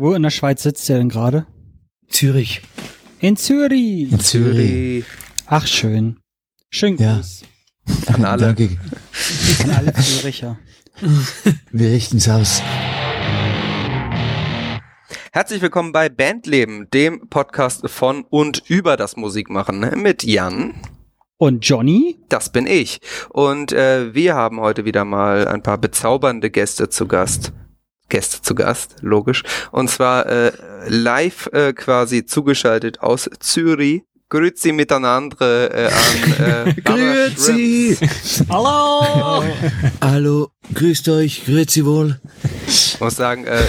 Wo in der Schweiz sitzt ihr denn gerade? Zürich. In Zürich. In Zürich. Ach, schön. Schön Ja. Gruß An alle. Danke. an alle Züricher. Wir richten's aus. Herzlich willkommen bei Bandleben, dem Podcast von und über das Musikmachen ne? mit Jan. Und Johnny? Das bin ich. Und äh, wir haben heute wieder mal ein paar bezaubernde Gäste zu Gast. Gäste zu Gast, logisch. Und zwar äh, live äh, quasi zugeschaltet aus Zürich. Grüezi miteinander äh, an äh, Grüezi. Hallo! Hallo, grüßt euch, grüezi wohl. Ich muss sagen, äh,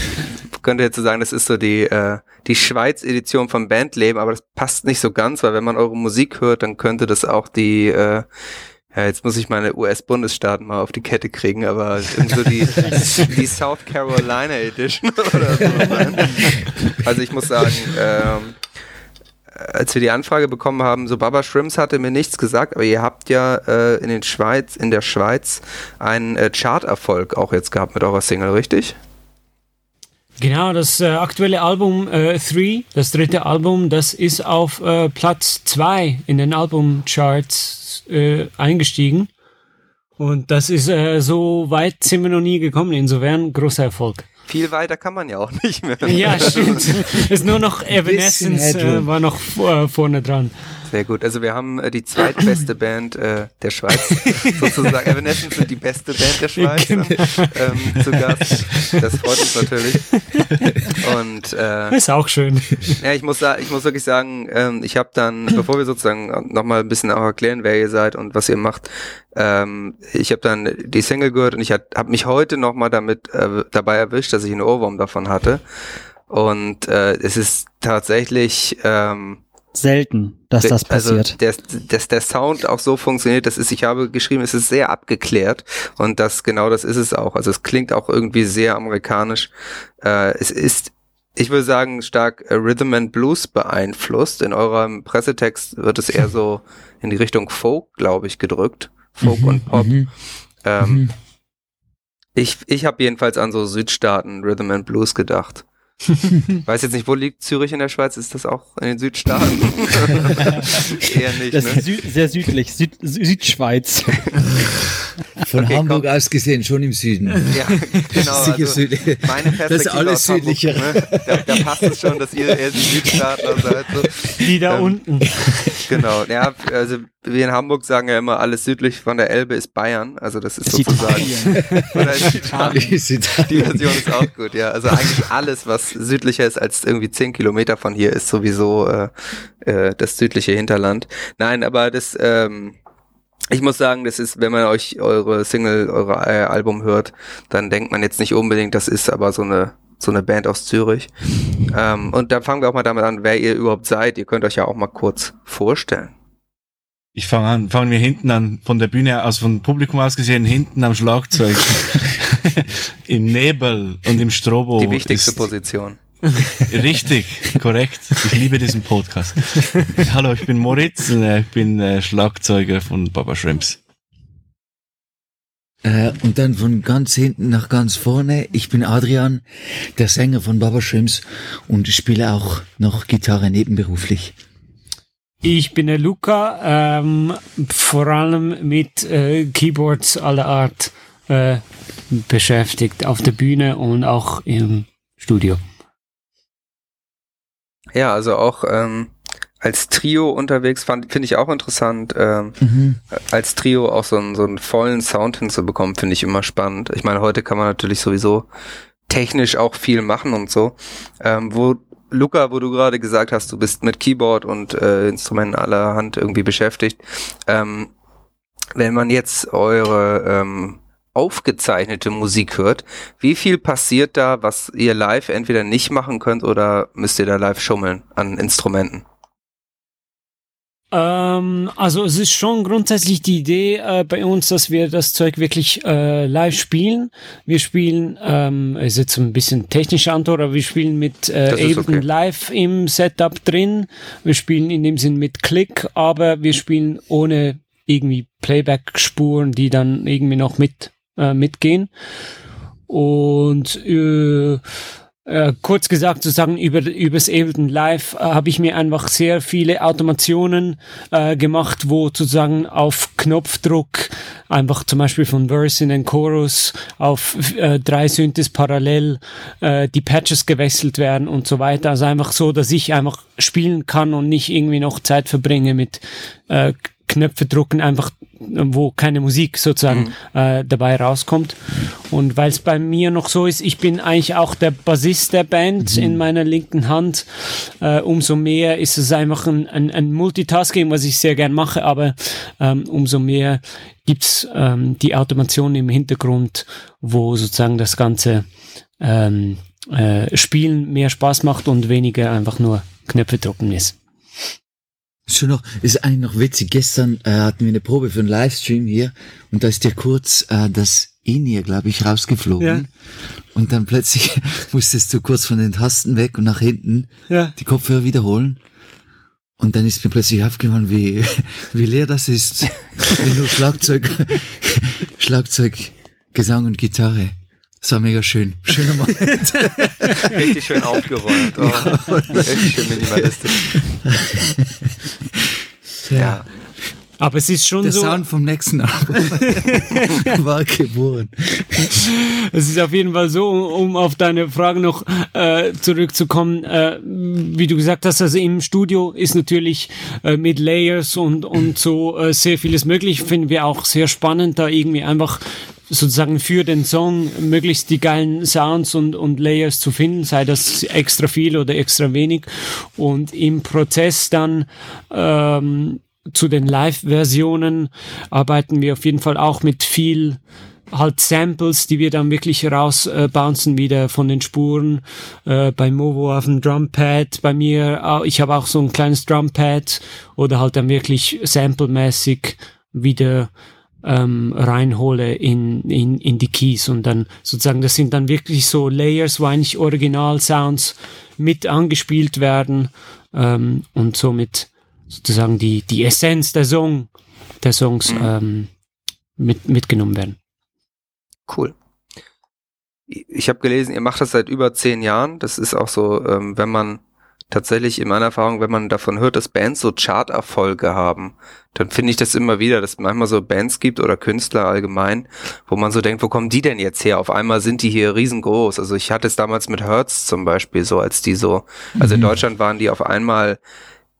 könnte jetzt so sagen, das ist so die, äh, die Schweiz-Edition von Bandleben, aber das passt nicht so ganz, weil wenn man eure Musik hört, dann könnte das auch die, äh, ja, jetzt muss ich meine US-Bundesstaaten mal auf die Kette kriegen, aber so die, die South Carolina Edition oder so. sein. Also ich muss sagen, ähm, als wir die Anfrage bekommen haben, so Baba Shrimps hatte mir nichts gesagt, aber ihr habt ja äh, in den Schweiz, in der Schweiz einen äh, Charterfolg auch jetzt gehabt mit eurer Single, richtig? Genau, das äh, aktuelle Album 3, äh, das dritte Album, das ist auf äh, Platz 2 in den Albumcharts äh, eingestiegen. Und das ist äh, so weit sind wir noch nie gekommen, insofern großer Erfolg. Viel weiter kann man ja auch nicht mehr. Ja, stimmt. ist nur noch Evanescence äh, war noch vor, vorne dran. Sehr gut. Also wir haben äh, die zweitbeste Band äh, der Schweiz sozusagen. Evanescence sind die beste Band der Schweiz ähm, zu Gast. Das freut uns natürlich. Und äh, Ist auch schön. ja, ich muss, ich muss wirklich sagen, ähm, ich habe dann, bevor wir sozusagen nochmal ein bisschen auch erklären, wer ihr seid und was ihr macht, ähm, ich habe dann die Single gehört und ich habe mich heute nochmal damit äh, dabei erwischt, dass ich einen Ohrwurm davon hatte. Und äh, es ist tatsächlich ähm, Selten, dass das passiert. also der, dass der Sound auch so funktioniert, das ist, ich habe geschrieben, es ist sehr abgeklärt und das genau das ist es auch. Also es klingt auch irgendwie sehr amerikanisch. Äh, es ist, ich würde sagen, stark äh, Rhythm and Blues beeinflusst. In eurem Pressetext wird es eher so in die Richtung Folk, glaube ich, gedrückt. Folk und Pop. Mhm. Ähm, Ich, ich habe jedenfalls an so Südstaaten Rhythm and Blues gedacht. Weiß jetzt nicht, wo liegt Zürich in der Schweiz? Ist das auch in den Südstaaten? Eher nicht, Das ne? ist sü sehr südlich, Süd Sü- Südschweiz. Von Okay, Hamburg komm. aus gesehen, schon im Süden. Ja, genau. Sicher Also meine Das ist Perspektive alles Hamburg, südlicher. Ne? Da, da passt es schon, dass ihr eher die Südstaaten seid. So. Die da Ähm, unten. Genau. Ja, also wir in Hamburg sagen ja immer, alles südlich von der Elbe ist Bayern. Also das ist sozusagen. Oder. Die Version ist auch gut, ja. Also eigentlich alles, was südlicher ist als irgendwie zehn Kilometer von hier, ist sowieso äh, äh, das südliche Hinterland. Nein, aber das, ähm, ich muss sagen, das ist, wenn man euch eure Single, eure äh, Album hört, dann denkt man jetzt nicht unbedingt, das ist aber so eine so eine Band aus Zürich. Ähm, und dann fangen wir auch mal damit an, wer ihr überhaupt seid. Ihr könnt euch ja auch mal kurz vorstellen. Ich fange an, fangen wir hinten an, von der Bühne aus, vom Publikum aus gesehen, hinten am Schlagzeug. Im Nebel und im Strobo. Die wichtigste Position. Richtig, korrekt. Ich liebe diesen Podcast. Hallo, ich bin Moritz, äh, ich bin äh, Schlagzeuger von Baba Shrimps. Äh, und dann von ganz hinten nach ganz vorne. Ich bin Adrian, der Sänger von Baba Shrimps und spiele auch noch Gitarre nebenberuflich. Ich bin der Luca, ähm, vor allem mit äh, Keyboards aller Art äh, beschäftigt, auf der Bühne und auch im Studio. Ja, also auch ähm, als Trio unterwegs fand finde ich auch interessant. Ähm, Mhm. als Trio auch so einen, so einen vollen Sound hinzubekommen, finde ich immer spannend. Ich meine, heute kann man natürlich sowieso technisch auch viel machen und so. Ähm, wo Luca, wo du gerade gesagt hast, du bist mit Keyboard und äh, Instrumenten aller Hand irgendwie beschäftigt. Ähm, wenn man jetzt eure ähm, aufgezeichnete Musik hört, wie viel passiert da, was ihr live entweder nicht machen könnt oder müsst ihr da live schummeln an Instrumenten? Ähm, also es ist schon grundsätzlich die Idee äh, bei uns, dass wir das Zeug wirklich äh, live spielen. Wir spielen, ähm, ist jetzt ein bisschen technische Antwort, aber wir spielen mit äh, Ableton okay. Live im Setup drin. Wir spielen in dem Sinn mit Klick, aber wir spielen ohne irgendwie Playback-Spuren, die dann irgendwie noch mit äh, mitgehen. Und äh, äh, kurz gesagt sozusagen über übers Ableton Live äh, habe ich mir einfach sehr viele Automationen äh, gemacht, wo sozusagen auf Knopfdruck einfach zum Beispiel von Verse in den Chorus auf äh, drei Synthes parallel äh, die Patches gewechselt werden und so weiter. Also einfach so, dass ich einfach spielen kann und nicht irgendwie noch Zeit verbringe mit äh, Knöpfe drucken, einfach wo keine Musik sozusagen mhm. äh, dabei rauskommt. Und weil es bei mir noch so ist, ich bin eigentlich auch der Bassist der Band mhm. in meiner linken Hand. Äh, umso mehr ist es einfach ein, ein, ein, Multitasking, was ich sehr gern mache, aber ähm, umso mehr gibt's ähm, die Automation im Hintergrund, wo sozusagen das ganze ähm, äh, Spielen mehr Spaß macht und weniger einfach nur Knöpfe drucken ist. Schon noch, ist eigentlich noch witzig. Gestern äh, hatten wir eine Probe für einen Livestream hier und da ist dir kurz äh, das In-Ear, glaube ich, rausgeflogen. Ja. Und dann plötzlich musstest du kurz von den Tasten weg und nach hinten ja. die Kopfhörer wiederholen. Und dann ist mir plötzlich aufgefallen, wie, wie leer das ist. Wenn nur Schlagzeug, Schlagzeug, Gesang und Gitarre. Das war mega schön. Schöner Moment. Richtig schön aufgeräumt. Oh. Richtig schön minimalistisch. ja. ja. Aber es ist schon Der so. Der Sound vom nächsten Album war geboren. Es ist auf jeden Fall so, um auf deine Frage noch äh, zurückzukommen, äh, wie du gesagt hast, also im Studio ist natürlich äh, mit Layers und, und so äh, sehr vieles möglich. Finden wir auch sehr spannend, da irgendwie einfach sozusagen für den Song möglichst die geilen Sounds und, und Layers zu finden, sei das extra viel oder extra wenig. Und im Prozess dann ähm, zu den Live-Versionen arbeiten wir auf jeden Fall auch mit viel halt Samples, die wir dann wirklich rausbouncen äh, wieder von den Spuren. Äh, bei Movo auf dem Drumpad, bei mir, ich habe auch so ein kleines Drumpad oder halt dann wirklich samplemäßig wieder ähm, reinhole in, in, in die Keys und dann sozusagen, das sind dann wirklich so Layers, wo eigentlich Original-Sounds mit angespielt werden ähm, und somit sozusagen die, die Essenz der Song, der Songs mhm. ähm, mit, mitgenommen werden. Cool. Ich habe gelesen, ihr macht das seit über zehn Jahren. Das ist auch so, ähm, wenn man tatsächlich in meiner Erfahrung, wenn man davon hört, dass Bands so Chart-Erfolge haben, dann finde ich das immer wieder, dass es manchmal so Bands gibt oder Künstler allgemein, wo man so denkt, wo kommen die denn jetzt her? Auf einmal sind die hier riesengroß. Also ich hatte es damals mit Hertz zum Beispiel so, als die so, also in mhm. Deutschland waren die auf einmal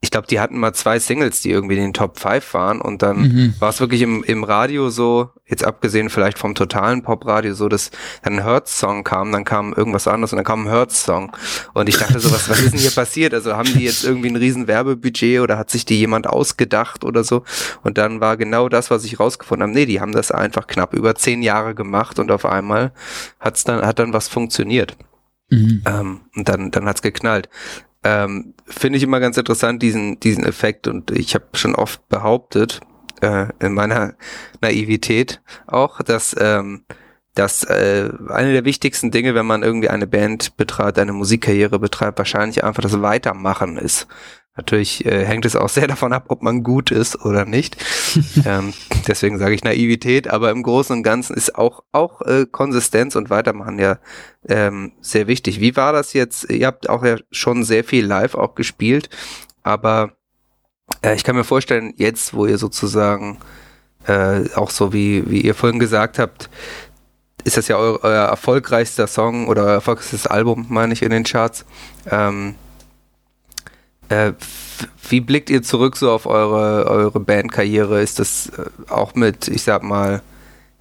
ich glaube, die hatten mal zwei Singles, die irgendwie in den Top 5 waren und dann mhm. war es wirklich im, im Radio so, jetzt abgesehen vielleicht vom totalen Popradio, so, dass dann ein Hertz-Song kam, dann kam irgendwas anderes und dann kam ein Hertz-Song und ich dachte so, was, was ist denn hier passiert? Also haben die jetzt irgendwie ein riesen Werbebudget oder hat sich die jemand ausgedacht oder so und dann war genau das, was ich rausgefunden habe, nee, die haben das einfach knapp über zehn Jahre gemacht und auf einmal hat's dann, hat dann was funktioniert. Mhm. Ähm, und dann, dann hat's geknallt ähm, finde ich immer ganz interessant, diesen, diesen Effekt. Und ich habe schon oft behauptet, äh, in meiner Naivität auch, dass, ähm, dass äh, eine der wichtigsten Dinge, wenn man irgendwie eine Band betreibt, eine Musikkarriere betreibt, wahrscheinlich einfach das Weitermachen ist. Natürlich äh, hängt es auch sehr davon ab, ob man gut ist oder nicht. ähm, deswegen sage ich Naivität, aber im Großen und Ganzen ist auch, auch äh, Konsistenz und Weitermachen ja ähm, sehr wichtig. Wie war das jetzt? Ihr habt auch ja schon sehr viel live auch gespielt, aber äh, ich kann mir vorstellen, jetzt, wo ihr sozusagen äh, auch so wie, wie ihr vorhin gesagt habt, ist das ja euer, euer erfolgreichster Song oder euer erfolgreichstes Album, meine ich, in den Charts. Ähm, äh, wie blickt ihr zurück so auf eure, eure Bandkarriere? Ist das äh, auch mit, ich sag mal,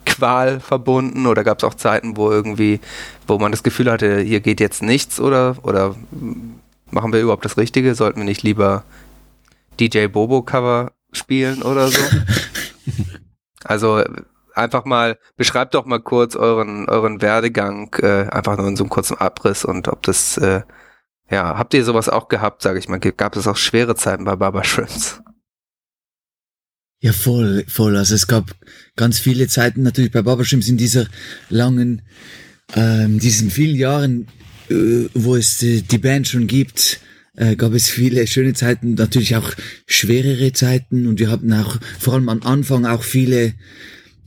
Qual verbunden oder gab es auch Zeiten, wo irgendwie, wo man das Gefühl hatte, hier geht jetzt nichts oder, oder machen wir überhaupt das Richtige? Sollten wir nicht lieber DJ Bobo Cover spielen oder so? also einfach mal, beschreibt doch mal kurz euren, euren Werdegang, äh, einfach nur in so einem kurzen Abriss und ob das äh, ja, habt ihr sowas auch gehabt, sage ich mal? Gab es auch schwere Zeiten bei Baba Shrimps? Ja, voll, voll. Also es gab ganz viele Zeiten natürlich bei Baba Shrimps in dieser langen, ähm, diesen vielen Jahren, äh, wo es die, die Band schon gibt, äh, gab es viele schöne Zeiten, natürlich auch schwerere Zeiten und wir hatten auch vor allem am Anfang auch viele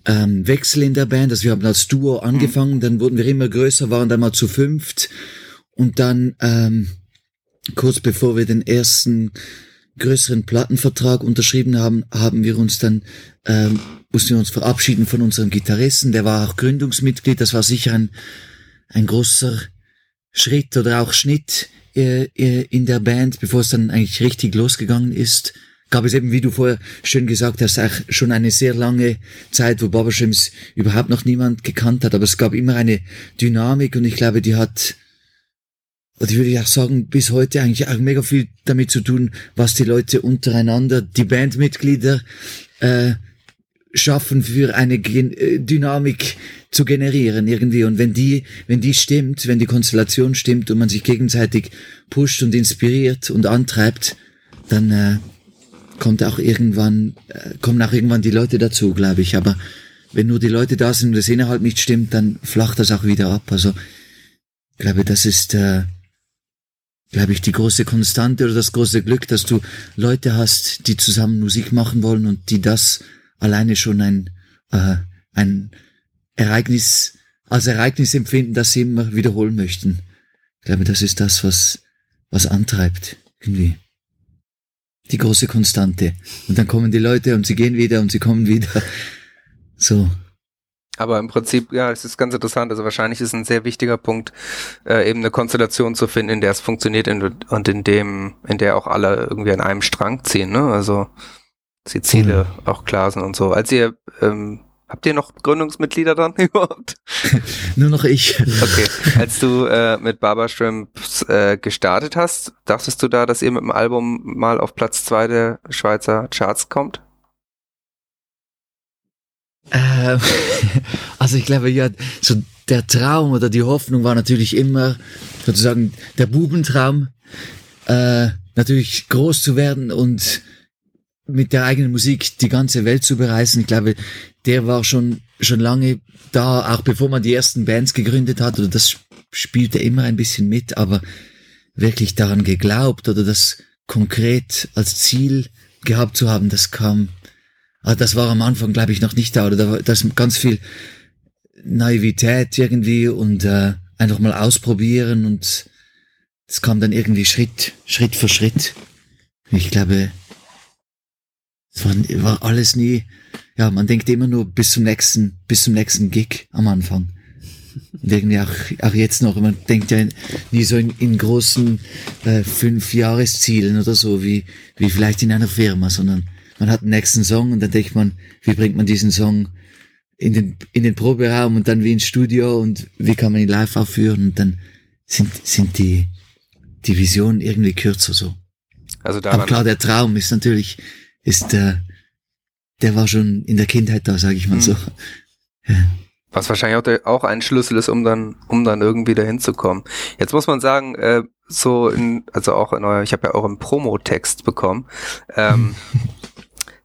ähm, Wechsel in der Band. Also wir haben als Duo angefangen, mhm. dann wurden wir immer größer, waren dann mal zu fünft Und dann, ähm, kurz bevor wir den ersten größeren Plattenvertrag unterschrieben haben, haben wir uns dann, ähm, mussten wir uns verabschieden von unserem Gitarristen. Der war auch Gründungsmitglied. Das war sicher ein, ein großer Schritt oder auch Schnitt äh, äh, in der Band, bevor es dann eigentlich richtig losgegangen ist gab es eben, wie du vorher schön gesagt hast, auch schon eine sehr lange Zeit, wo Barbershims überhaupt noch niemand gekannt hat, aber es gab immer eine Dynamik und ich glaube, die hat, oder ich würde auch sagen, bis heute eigentlich auch mega viel damit zu tun, was die Leute untereinander, die Bandmitglieder äh, schaffen für eine Gen äh, Dynamik zu generieren irgendwie und wenn die wenn die stimmt wenn die Konstellation stimmt und man sich gegenseitig pusht und inspiriert und antreibt dann äh, kommt auch irgendwann, äh, kommen auch irgendwann die Leute dazu, glaube ich. Aber wenn nur die Leute da sind und das innerhalb nicht stimmt, dann flacht das auch wieder ab. Also, ich glaube, das ist, äh, glaube ich, die große Konstante oder das große Glück, dass du Leute hast, die zusammen Musik machen wollen und die das alleine schon ein, äh, ein Ereignis, als Ereignis empfinden, das sie immer wiederholen möchten. Ich glaube, das ist das, was, was antreibt, irgendwie die große Konstante. Und dann kommen die Leute und sie gehen wieder und sie kommen wieder. So. Aber im Prinzip, ja, es ist ganz interessant. Also wahrscheinlich ist ein sehr wichtiger Punkt, äh, eben eine Konstellation zu finden, in der es funktioniert und in dem, in der auch alle irgendwie an einem Strang ziehen, ne? Also die Ziele mhm. auch klar sind und so. Als ihr ähm, Habt ihr noch Gründungsmitglieder dann überhaupt? Nur noch ich. Okay. Als du äh, mit Barbara Shrimps äh, gestartet hast, dachtest du da, dass ihr mit dem Album mal auf Platz zwei der Schweizer Charts kommt? Ähm, also ich glaube ja, so der Traum oder die Hoffnung war natürlich immer sozusagen der Bubentraum, äh, natürlich groß zu werden und mit der eigenen Musik die ganze Welt zu bereisen. Ich glaube, der war schon, schon lange da, auch bevor man die ersten Bands gegründet hat, oder das spielte immer ein bisschen mit, aber wirklich daran geglaubt oder das konkret als Ziel gehabt zu haben, das kam, also das war am Anfang, glaube ich, noch nicht da, oder da war das ganz viel Naivität irgendwie und äh, einfach mal ausprobieren und es kam dann irgendwie Schritt, Schritt für Schritt. Ich glaube, es war, war alles nie, ja, man denkt immer nur bis zum nächsten, bis zum nächsten Gig am Anfang. Und irgendwie auch, auch jetzt noch, man denkt ja nie so in, in großen äh, fünf Jahreszielen oder so, wie, wie vielleicht in einer Firma, sondern man hat einen nächsten Song und dann denkt man, wie bringt man diesen Song in den, in den Proberaum und dann wie ins Studio und wie kann man ihn live aufführen und dann sind, sind die, die Visionen irgendwie kürzer so. Also daran Aber klar, der Traum ist natürlich ist der, der war schon in der Kindheit da, sage ich mal mhm. so. Ja. Was wahrscheinlich auch, der, auch ein Schlüssel ist, um dann, um dann irgendwie dahin zu kommen. Jetzt muss man sagen, äh, so in, also auch in euer, ich habe ja auch einen Promo-Text bekommen. Ähm,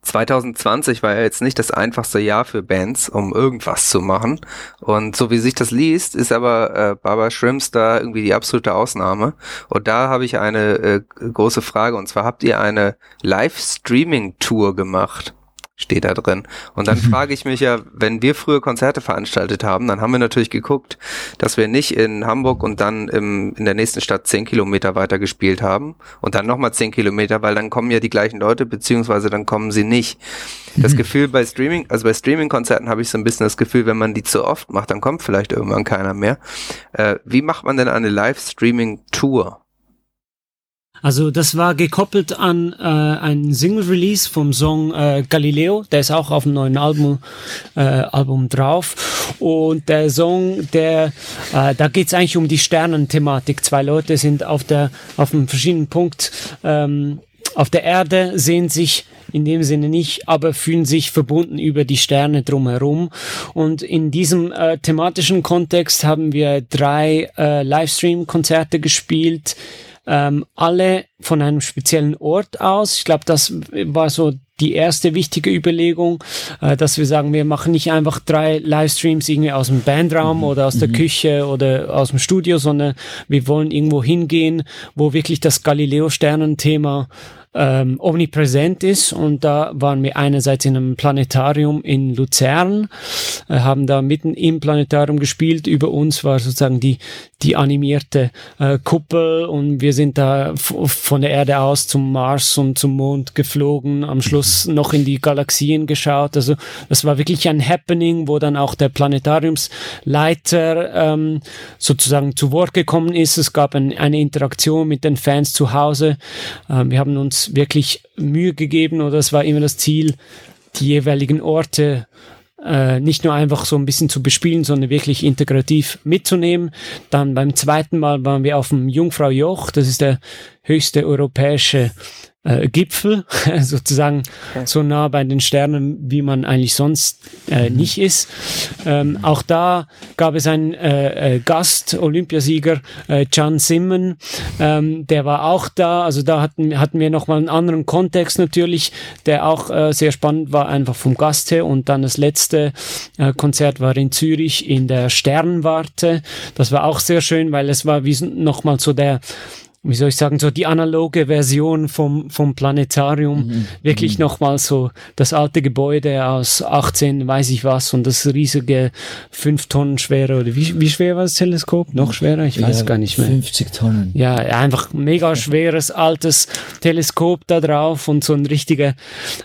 2020 war ja jetzt nicht das einfachste Jahr für Bands, um irgendwas zu machen. Und so wie sich das liest, ist aber äh, Barbara Shrimps da irgendwie die absolute Ausnahme. Und da habe ich eine äh, große Frage. Und zwar habt ihr eine Live-Streaming-Tour gemacht? Steht da drin. Und dann mhm. frage ich mich ja, wenn wir früher Konzerte veranstaltet haben, dann haben wir natürlich geguckt, dass wir nicht in Hamburg und dann im, in der nächsten Stadt zehn Kilometer weiter gespielt haben und dann nochmal zehn Kilometer, weil dann kommen ja die gleichen Leute, beziehungsweise dann kommen sie nicht. Das mhm. Gefühl bei Streaming, also bei Streaming-Konzerten habe ich so ein bisschen das Gefühl, wenn man die zu oft macht, dann kommt vielleicht irgendwann keiner mehr. Äh, wie macht man denn eine Live-Streaming-Tour? Also das war gekoppelt an äh, einen Single-Release vom Song äh, Galileo, der ist auch auf dem neuen Album, äh, Album drauf. Und der Song, der, äh, da geht's eigentlich um die Sternenthematik. Zwei Leute sind auf der auf einem verschiedenen Punkt ähm, auf der Erde, sehen sich in dem Sinne nicht, aber fühlen sich verbunden über die Sterne drumherum. Und in diesem äh, thematischen Kontext haben wir drei äh, Livestream-Konzerte gespielt ähm, alle von einem speziellen Ort aus. Ich glaube, das war so die erste wichtige Überlegung, äh, dass wir sagen, wir machen nicht einfach drei Livestreams irgendwie aus dem Bandraum mhm. oder aus der mhm. Küche oder aus dem Studio, sondern wir wollen irgendwo hingehen, wo wirklich das Galileo-Sternenthema ähm, omnipräsent ist. Und da waren wir einerseits in einem Planetarium in Luzern, äh, haben da mitten im Planetarium gespielt. Über uns war sozusagen die, die animierte äh, Kuppel und wir sind da von der Erde aus zum Mars und zum Mond geflogen, am Schluss noch in die Galaxien geschaut. Also das war wirklich ein Happening, wo dann auch der Planetariumsleiter ähm, sozusagen zu Wort gekommen ist. Es gab ein, eine Interaktion mit den Fans zu Hause. Ähm, wir haben uns wirklich Mühe gegeben oder es war immer das Ziel, die jeweiligen Orte äh, nicht nur einfach so ein bisschen zu bespielen, sondern wirklich integrativ mitzunehmen. Dann beim zweiten Mal waren wir auf dem Jungfrau das ist der höchste europäische äh, Gipfel, sozusagen okay. so nah bei den Sternen, wie man eigentlich sonst äh, mhm. nicht ist. Ähm, auch da gab es einen äh, äh, Gast, Olympiasieger äh, Can Simmen, ähm, der war auch da. Also da hatten, hatten wir nochmal einen anderen Kontext natürlich, der auch äh, sehr spannend war, einfach vom Gast her. Und dann das letzte äh, Konzert war in Zürich in der Sternwarte. Das war auch sehr schön, weil es war wie nochmal so der wie soll ich sagen, so die analoge Version vom, vom Planetarium. Mhm. Wirklich mhm. nochmal so das alte Gebäude aus 18, weiß ich was, und das riesige fünf Tonnen schwere, oder wie, wie schwer war das Teleskop? Noch schwerer? Ich weiß ja, gar nicht mehr. 50 Tonnen. Ja, einfach mega schweres, altes Teleskop da drauf und so ein richtiger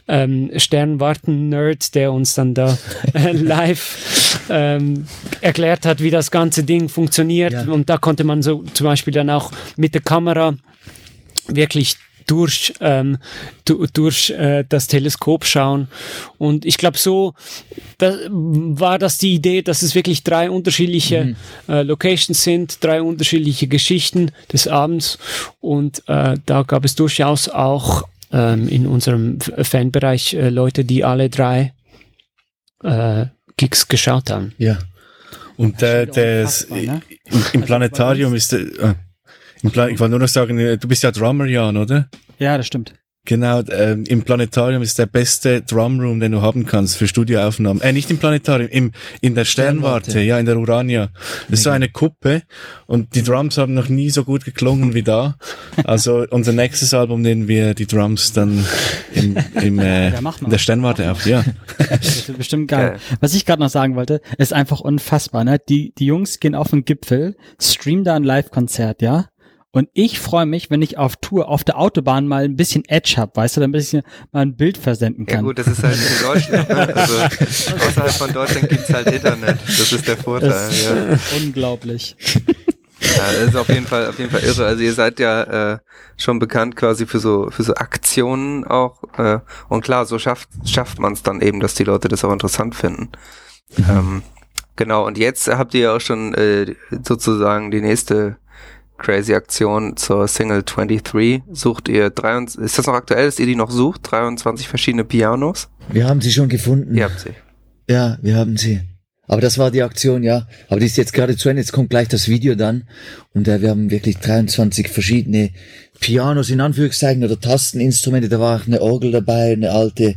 ähm, Sternwarten-Nerd, der uns dann da äh, live ähm, erklärt hat, wie das ganze Ding funktioniert. Ja. Und da konnte man so zum Beispiel dann auch mit der Kamera wirklich durch, ähm, durch äh, das Teleskop schauen. Und ich glaube, so da war das die Idee, dass es wirklich drei unterschiedliche mhm. äh, Locations sind, drei unterschiedliche Geschichten des Abends. Und äh, da gab es durchaus auch ähm, in unserem Fanbereich äh, Leute, die alle drei äh, Gigs geschaut haben. Ja. Und äh, das, ne? im, im Planetarium ist der, äh, ich wollte nur noch sagen, äh, du bist ja Drummer, Jan, oder? Ja, das stimmt. Genau, ähm, im Planetarium ist der beste Drumroom, den du haben kannst für Studioaufnahmen. Äh, nicht im Planetarium, im, in der Sternwarte, Sternwarte. ja, in der Urania. Das ist so eine Kuppe und die Drums haben noch nie so gut geklungen wie da. Also unser nächstes Album nehmen wir die Drums dann im, im, äh, ja, in der Sternwarte auf, ja. Das wird bestimmt geil. Was ich gerade noch sagen wollte, ist einfach unfassbar, ne? Die, die Jungs gehen auf den Gipfel, streamen da ein Live-Konzert, ja? Und ich freue mich, wenn ich auf Tour auf der Autobahn mal ein bisschen Edge hab, weißt du, damit ich mal ein Bild versenden kann. Ja gut, das ist halt in Deutschland. Ne? Also außerhalb von Deutschland gibt's halt Internet. Das ist der Vorteil. Das ja. Unglaublich. Ja, das ist auf jeden Fall auf jeden Fall irre. Also ihr seid ja äh, schon bekannt quasi für so für so Aktionen auch. Äh, und klar, so schafft schafft man es dann eben, dass die Leute das auch interessant finden. Mhm. Ähm, genau. Und jetzt habt ihr ja auch schon äh, sozusagen die nächste crazy Aktion zur Single 23. Sucht ihr 23, ist das noch aktuell, dass ihr die noch sucht? 23 verschiedene Pianos? Wir haben sie schon gefunden. Ihr habt sie. Ja, wir haben sie. Aber das war die Aktion, ja. Aber die ist jetzt gerade zu Ende. Jetzt kommt gleich das Video dann. Und äh, wir haben wirklich 23 verschiedene Pianos in Anführungszeichen oder Tasteninstrumente. Da war auch eine Orgel dabei, eine alte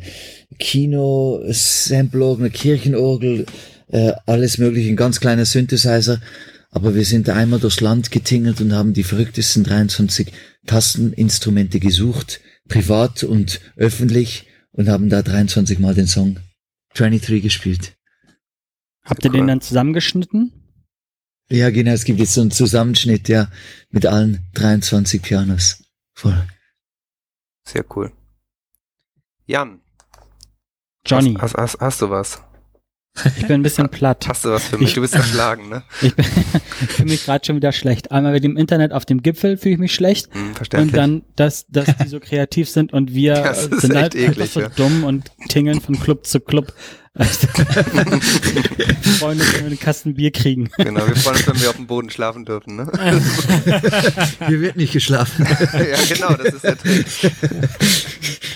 Kino-Sample-Orgel, eine Kirchenorgel, äh, alles mögliche, ein ganz kleiner Synthesizer. Aber wir sind einmal durchs Land getingelt und haben die verrücktesten 23 Tasteninstrumente gesucht, privat und öffentlich, und haben da 23 Mal den Song 23 gespielt. Habt ihr den dann zusammengeschnitten? Ja, genau, es gibt jetzt so einen Zusammenschnitt, ja, mit allen 23 Pianos. Voll. Sehr cool. Jan. Johnny. Hast, hast, hast, hast du was? Ich bin ein bisschen platt. Hast du was für mich? Ich, du bist erschlagen, ne? Ich, bin, ich fühle mich gerade schon wieder schlecht. Einmal mit dem Internet auf dem Gipfel fühle ich mich schlecht. Hm, und dann, dass, dass die so kreativ sind und wir sind halt eklig, einfach so ja. dumm und tingeln von Club zu Club. Also, wir freuen uns, wenn wir einen Kasten Bier kriegen. Genau, wir freuen uns, wenn wir auf dem Boden schlafen dürfen. Ne? Hier wird nicht geschlafen. ja, genau, das ist der Trick.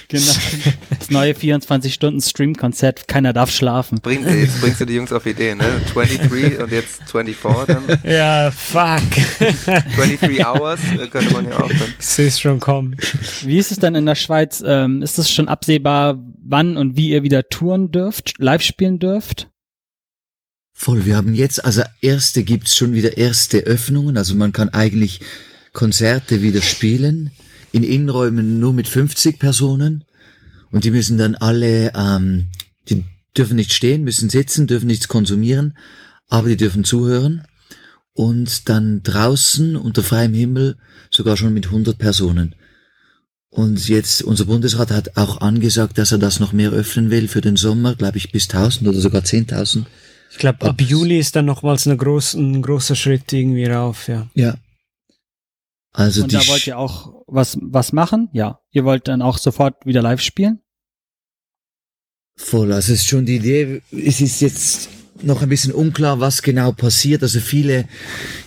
Genau. Das neue 24-Stunden-Stream-Konzept, keiner darf schlafen. Bring, jetzt bringst du die Jungs auf Ideen, ne? 23 und jetzt 24 dann. Ja, fuck. 23 Hours äh, könnte man ja auch dann. Ich es schon kommen. Wie ist es denn in der Schweiz? Ähm, ist es schon absehbar, wann und wie ihr wieder touren dürft? live spielen dürft? Voll, wir haben jetzt, also erste gibt's schon wieder erste Öffnungen, also man kann eigentlich Konzerte wieder spielen, in Innenräumen nur mit 50 Personen. Und die müssen dann alle, ähm, die dürfen nicht stehen, müssen sitzen, dürfen nichts konsumieren, aber die dürfen zuhören. Und dann draußen unter freiem Himmel sogar schon mit 100 Personen. Und jetzt, unser Bundesrat hat auch angesagt, dass er das noch mehr öffnen will für den Sommer, glaube ich, bis 1000 oder sogar 10.000. Ich glaube, ab Juli ist dann nochmals eine groß, ein großer Schritt irgendwie rauf, ja. Ja. Also Und da wollt ihr auch was, was machen? Ja. Ihr wollt dann auch sofort wieder live spielen? Voll, also es ist schon die Idee, es ist jetzt noch ein bisschen unklar, was genau passiert. Also viele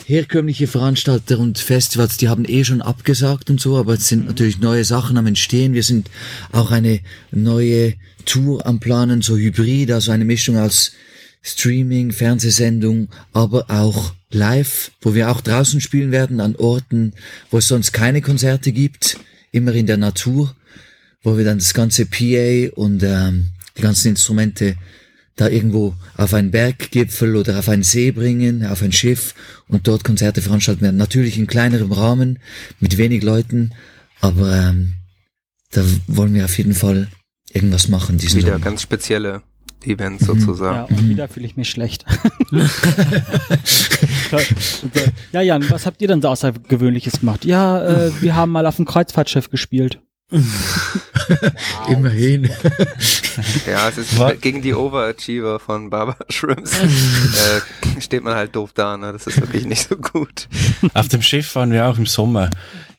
herkömmliche Veranstalter und Festivals, die haben eh schon abgesagt und so, aber es sind natürlich neue Sachen am Entstehen. Wir sind auch eine neue Tour am Planen, so Hybrid, also eine Mischung aus Streaming, Fernsehsendung, aber auch live, wo wir auch draußen spielen werden, an Orten, wo es sonst keine Konzerte gibt, immer in der Natur, wo wir dann das ganze PA und ähm, die ganzen Instrumente da irgendwo auf einen Berggipfel oder auf einen See bringen, auf ein Schiff und dort Konzerte veranstalten werden. Natürlich in kleinerem Rahmen, mit wenig Leuten, aber ähm, da wollen wir auf jeden Fall irgendwas machen. Diesen Wieder Sommer. ganz spezielle Events Ja, sozusagen. und wieder fühle ich mich schlecht. ja, Jan, was habt ihr denn so Außergewöhnliches gemacht? Ja, äh, wir haben mal auf dem Kreuzfahrtschiff gespielt. Immerhin. Ja, es ist Was? gegen die Overachiever von Barbara Shrimps. äh, steht man halt doof da, ne? Das ist wirklich nicht so gut. Auf dem Schiff waren wir auch im Sommer.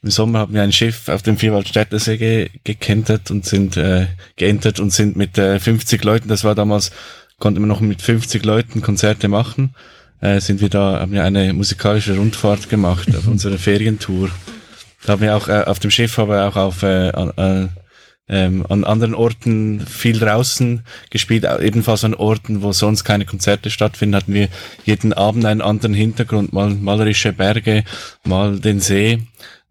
Im Sommer haben wir ein Schiff auf dem Vierwaldstättersee ge gekentert und sind äh, geentert und sind mit äh, 50 Leuten, das war damals, konnten wir noch mit 50 Leuten Konzerte machen, äh, sind wir da, haben wir eine musikalische Rundfahrt gemacht auf unserer Ferientour. Da haben wir auch äh, auf dem Schiff, aber auch auf äh, an, äh, ähm, an anderen Orten viel draußen gespielt, ebenfalls an Orten, wo sonst keine Konzerte stattfinden, hatten wir jeden Abend einen anderen Hintergrund, mal malerische Berge, mal den See.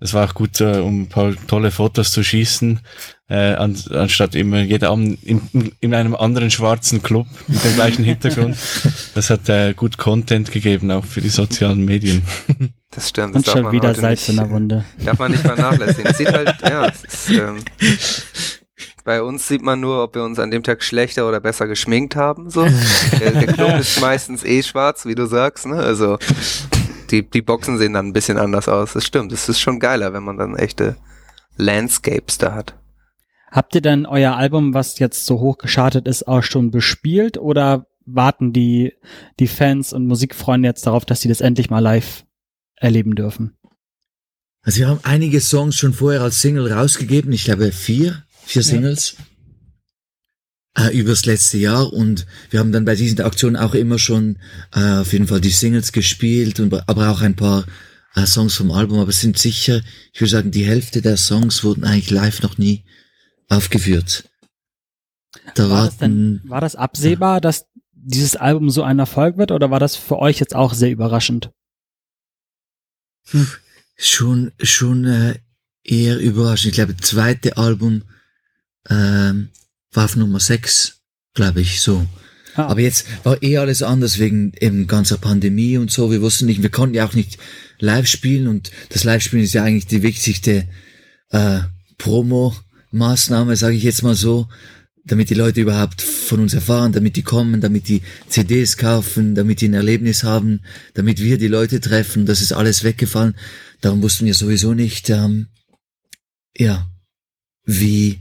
Das war auch gut, äh, um ein paar tolle Fotos zu schießen, äh, an, anstatt immer jeder Abend in, in einem anderen schwarzen Club mit dem gleichen Hintergrund. Das hat äh, gut Content gegeben, auch für die sozialen Medien. Das stimmt. Und Das darf schon man wieder Salz in nicht, der Wunde. Darf man nicht vernachlässigen. Es sieht halt, ja, es ist, ähm, bei uns sieht man nur, ob wir uns an dem Tag schlechter oder besser geschminkt haben. So. Der, der Club ist meistens eh schwarz, wie du sagst. Ne? Also die, die Boxen sehen dann ein bisschen anders aus. Das stimmt. Es ist schon geiler, wenn man dann echte Landscapes da hat. Habt ihr denn euer Album, was jetzt so hoch geschartet ist, auch schon bespielt oder warten die, die Fans und Musikfreunde jetzt darauf, dass sie das endlich mal live erleben dürfen? Also wir haben einige Songs schon vorher als Single rausgegeben, ich glaube vier, vier Singles äh, übers letzte Jahr und wir haben dann bei diesen Aktionen auch immer schon äh, auf jeden Fall die Singles gespielt und aber auch ein paar äh, Songs vom Album, aber es sind sicher, ich würde sagen, die Hälfte der Songs wurden eigentlich live noch nie aufgeführt. Da War das denn, war das absehbar, dass dieses Album so ein Erfolg wird oder war das für euch jetzt auch sehr überraschend? schon schon äh, eher überraschend. Ich glaube, das zweite Album ähm, war auf Nummer 6, glaube ich, so. Ah. Aber jetzt war eh alles anders wegen eben ganzer Pandemie und so. Wir wussten nicht, wir konnten ja auch nicht live spielen und das Live-Spielen ist ja eigentlich die wichtigste äh, Promo-Maßnahme, sage ich jetzt mal so, damit die Leute überhaupt von uns erfahren, damit die kommen, damit die CDs kaufen, damit die ein Erlebnis haben, damit wir die Leute treffen. Das ist alles weggefallen. Darum wussten wir sowieso nicht, ähm, ja, wie,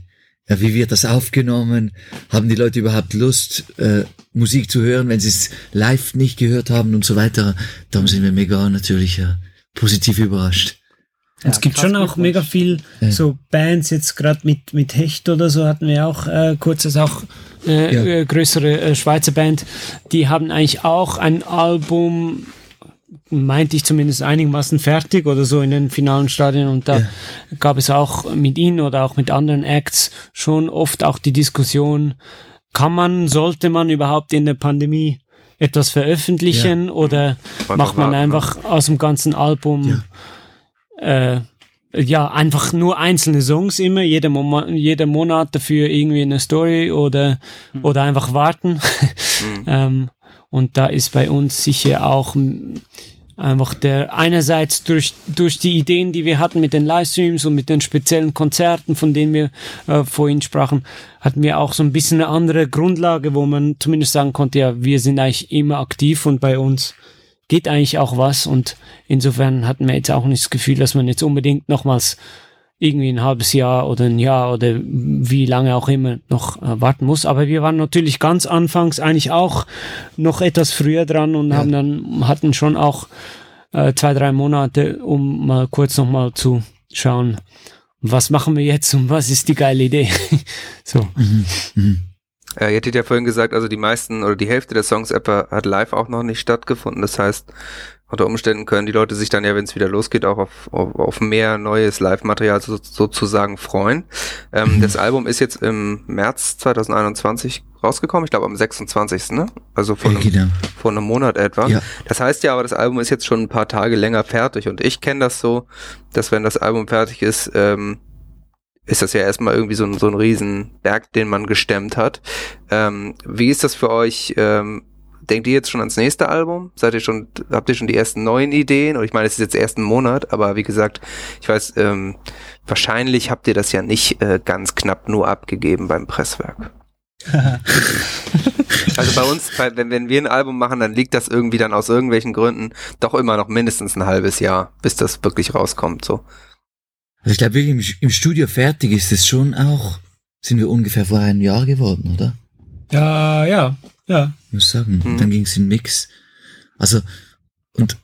ja, wie wird das aufgenommen? Haben die Leute überhaupt Lust, äh, Musik zu hören, wenn sie es live nicht gehört haben und so weiter? Darum sind wir mega natürlich äh, positiv überrascht. es gibt schon auch mega viel Ja. so Bands, jetzt gerade mit, mit Hecht oder so hatten wir auch äh, kurzes auch äh, Ja. äh, größere äh, Schweizer Band, die haben eigentlich auch ein Album, meinte ich zumindest einigermaßen fertig oder so in den finalen Stadien und da Ja. gab es auch mit ihnen oder auch mit anderen Acts schon oft auch die Diskussion, kann man, sollte man überhaupt in der Pandemie etwas veröffentlichen oder Einfach macht man warten, ne? einfach aus dem ganzen Album äh, ja, einfach nur einzelne Songs immer, jeder, Mo jeder Monat dafür irgendwie eine Story oder, oder einfach warten. ähm, und da ist bei uns sicher auch einfach der einerseits durch durch die Ideen, die wir hatten mit den Livestreams und mit den speziellen Konzerten, von denen wir äh, vorhin sprachen, hatten wir auch so ein bisschen eine andere Grundlage, wo man zumindest sagen konnte, ja, wir sind eigentlich immer aktiv und bei uns geht eigentlich auch was. Und insofern hatten wir jetzt auch nicht das Gefühl, dass man jetzt unbedingt nochmals irgendwie ein halbes Jahr oder ein Jahr oder wie lange auch immer noch äh, warten muss. Aber wir waren natürlich ganz anfangs eigentlich auch noch etwas früher dran und ja. haben dann hatten schon auch äh, zwei, drei Monate, um mal kurz nochmal zu schauen, was machen wir jetzt und was ist die geile Idee. so. Mhm. Mhm. Äh, ihr hattet ja vorhin gesagt, also die meisten oder die Hälfte der Songs etwa hat live auch noch nicht stattgefunden. Das heißt, unter Umständen können die Leute sich dann ja, wenn es wieder losgeht, auch auf, auf, auf mehr neues Live-Material so, sozusagen freuen. Ähm, mhm. Das Album ist jetzt im März 2021 rausgekommen, ich glaube am 26. Ne? Also vor einem, genau. vor einem Monat etwa. Ja. Das heißt ja aber, das Album ist jetzt schon ein paar Tage länger fertig und ich kenne das so, dass wenn das Album fertig ist, ähm, ist das ja erstmal irgendwie so ein, so ein Riesenberg, den man gestemmt hat. Ähm, wie ist das für euch? Ähm, denkt ihr jetzt schon ans nächste Album? Seid ihr schon, habt ihr schon die ersten neuen Ideen? Und ich meine, es ist jetzt erst ein Monat, aber wie gesagt, ich weiß, ähm, wahrscheinlich habt ihr das ja nicht äh, ganz knapp nur abgegeben beim Presswerk. also bei uns, wenn, wenn wir ein Album machen, dann liegt das irgendwie dann aus irgendwelchen Gründen doch immer noch mindestens ein halbes Jahr, bis das wirklich rauskommt. So. Also ich glaube, im, im Studio fertig ist es schon auch, sind wir ungefähr vor einem Jahr geworden, oder? Ja, ja, ja. Ich muss sagen, mhm. dann ging es in Mix. Also, und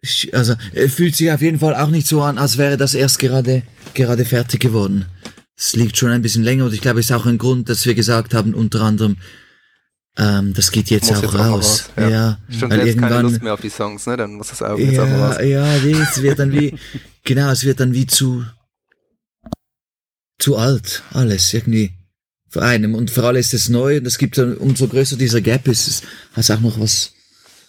ich, also es fühlt sich auf jeden Fall auch nicht so an, als wäre das erst gerade, gerade fertig geworden. Es liegt schon ein bisschen länger und ich glaube, es ist auch ein Grund, dass wir gesagt haben, unter anderem, ähm, das geht jetzt muss auch jetzt raus. raus. Ja. ja. Stimmt, weil jetzt keine Lust mehr auf die Songs, ne? Dann muss das Album ja, jetzt auch raus. Ja, es wird dann wie, genau, es wird dann wie zu, zu alt, alles, irgendwie vor einem. Und vor allem ist es neu und es gibt dann, umso größer dieser Gap ist, es hat auch noch was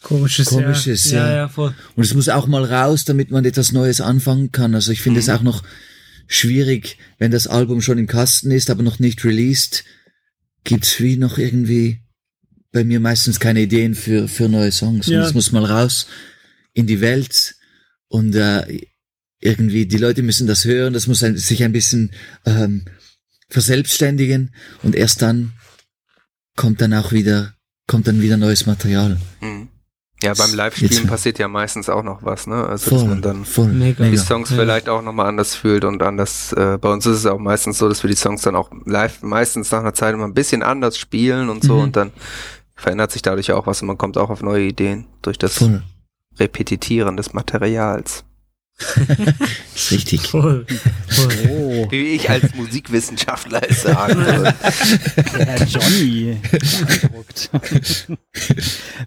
Komisches, Komisches ja. Ja. ja. voll. Und es muss auch mal raus, damit man etwas Neues anfangen kann. Also ich finde mhm. es auch noch schwierig, wenn das Album schon im Kasten ist, aber noch nicht released, gibt's wie noch irgendwie bei mir meistens keine Ideen für, für neue Songs. Ja. Und es muss mal raus in die Welt und äh, irgendwie die Leute müssen das hören, das muss ein, sich ein bisschen ähm, verselbstständigen und erst dann kommt dann auch wieder, kommt dann wieder neues Material. Mhm. Ja, beim Livestream passiert ja meistens auch noch was, ne? Also voll, dass man dann voll, die Songs mega. vielleicht auch nochmal anders fühlt und anders, äh, bei uns ist es auch meistens so, dass wir die Songs dann auch live meistens nach einer Zeit immer ein bisschen anders spielen und so mhm. und dann verändert sich dadurch auch was und man kommt auch auf neue Ideen durch das voll. Repetitieren des Materials. Ist richtig. Voll. Voll. Oh. Wie ich als Musikwissenschaftler es sagen würde. Der Johnny.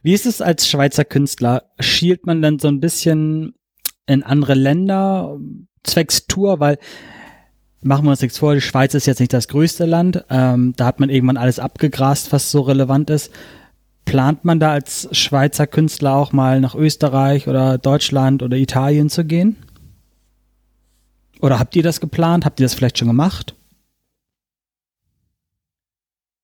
Wie ist es als Schweizer Künstler? Schielt man dann so ein bisschen in andere Länder zwecks Tour? Weil, machen wir uns nichts vor, die Schweiz ist jetzt nicht das größte Land. Ähm, da hat man irgendwann alles abgegrast, was so relevant ist. Plant man da als Schweizer Künstler auch mal nach Österreich oder Deutschland oder Italien zu gehen? Oder habt ihr das geplant? Habt ihr das vielleicht schon gemacht?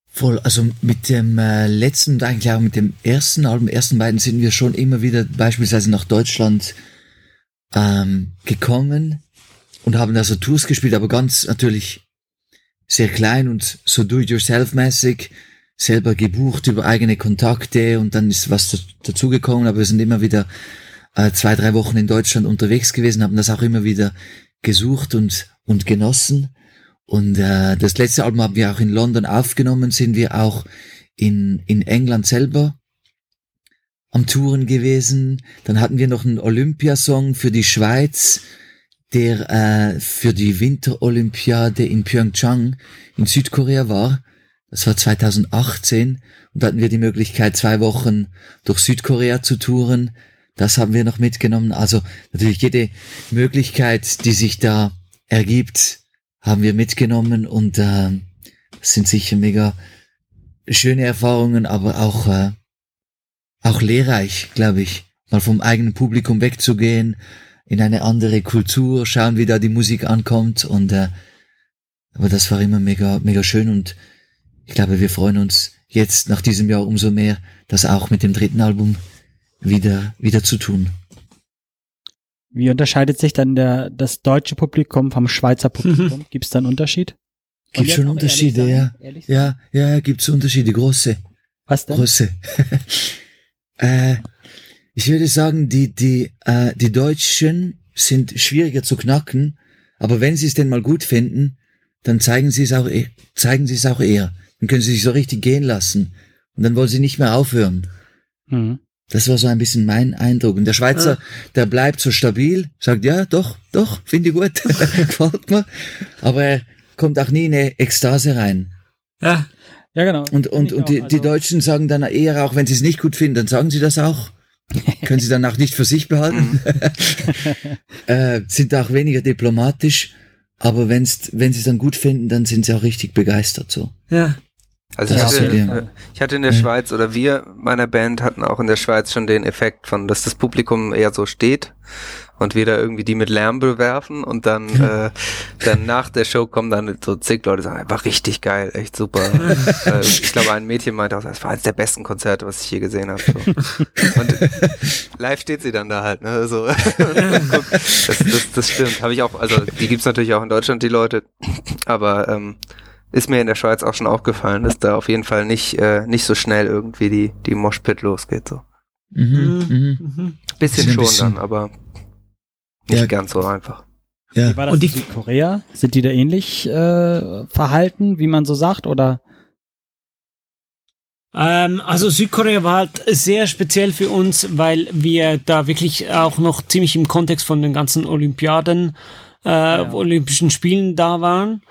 Voll, also mit dem äh, letzten, eigentlich auch mit dem ersten Album, ersten beiden sind wir schon immer wieder beispielsweise nach Deutschland ähm, gekommen und haben da so Tours gespielt, aber ganz natürlich sehr klein und so do-it-yourself-mäßig selber gebucht über eigene Kontakte und dann ist was dazugekommen, aber wir sind immer wieder äh, zwei, drei Wochen in Deutschland unterwegs gewesen, haben das auch immer wieder gesucht und, und genossen. Und äh, das letzte Album haben wir auch in London aufgenommen, sind wir auch in, in England selber am Touren gewesen. Dann hatten wir noch einen Olympiasong für die Schweiz, der äh, für die Winterolympiade in Pyeongchang in Südkorea war. Das war 2018 und da hatten wir die Möglichkeit, zwei Wochen durch Südkorea zu touren. Das haben wir noch mitgenommen. Also natürlich jede Möglichkeit, die sich da ergibt, haben wir mitgenommen und äh, sind sicher mega schöne Erfahrungen, aber auch äh, auch lehrreich, glaube ich, mal vom eigenen Publikum wegzugehen, in eine andere Kultur, schauen, wie da die Musik ankommt und äh, aber das war immer mega mega schön und ich glaube, wir freuen uns jetzt nach diesem Jahr umso mehr, das auch mit dem dritten Album wieder, wieder zu tun. Wie unterscheidet sich dann der, das deutsche Publikum vom Schweizer Publikum? Gibt es da einen Unterschied? Gibt schon Unterschiede, sein, ja. Ja, ja, gibt es Unterschiede, große. Was denn? Große. äh, ich würde sagen, die, die, äh, die Deutschen sind schwieriger zu knacken, aber wenn sie es denn mal gut finden, dann zeigen sie es auch, e, zeigen sie es auch eher. Dann können sie sich so richtig gehen lassen. Und dann wollen sie nicht mehr aufhören. Mhm. Das war so ein bisschen mein Eindruck. Und der Schweizer, ja. der bleibt so stabil, sagt, ja, doch, doch, finde ich gut, gefällt mir. Aber er kommt auch nie in eine Ekstase rein. Ja, ja genau. Und, und, und die, also. die Deutschen sagen dann eher auch, wenn sie es nicht gut finden, dann sagen sie das auch. Können sie dann auch nicht für sich behalten. äh, sind auch weniger diplomatisch. Aber wenn's, wenn sie es dann gut finden, dann sind sie auch richtig begeistert so. Ja. Also ich hatte, ich hatte in der Schweiz oder wir meiner Band hatten auch in der Schweiz schon den Effekt von, dass das Publikum eher so steht und wir da irgendwie die mit Lärm bewerfen und dann äh, dann nach der Show kommen dann so zig Leute sagen, war richtig geil, echt super. äh, ich glaube, ein Mädchen meinte auch, das war eines der besten Konzerte, was ich je gesehen habe. So. Und live steht sie dann da halt, ne? So. das, das, das stimmt. Habe ich auch, also die gibt's natürlich auch in Deutschland, die Leute, aber ähm, ist mir in der Schweiz auch schon aufgefallen, dass da auf jeden Fall nicht, äh, nicht so schnell irgendwie die, die Moshpit losgeht. So. Mhm, mhm. mhm. Bisschen schon bisschen. dann, aber nicht ja. ganz so einfach. Ja. Wie war das Und in Südkorea? Sind die da ähnlich äh, verhalten, wie man so sagt, oder? Ähm, also Südkorea war halt sehr speziell für uns, weil wir da wirklich auch noch ziemlich im Kontext von den ganzen Olympiaden, äh, ja. Olympischen Spielen da waren.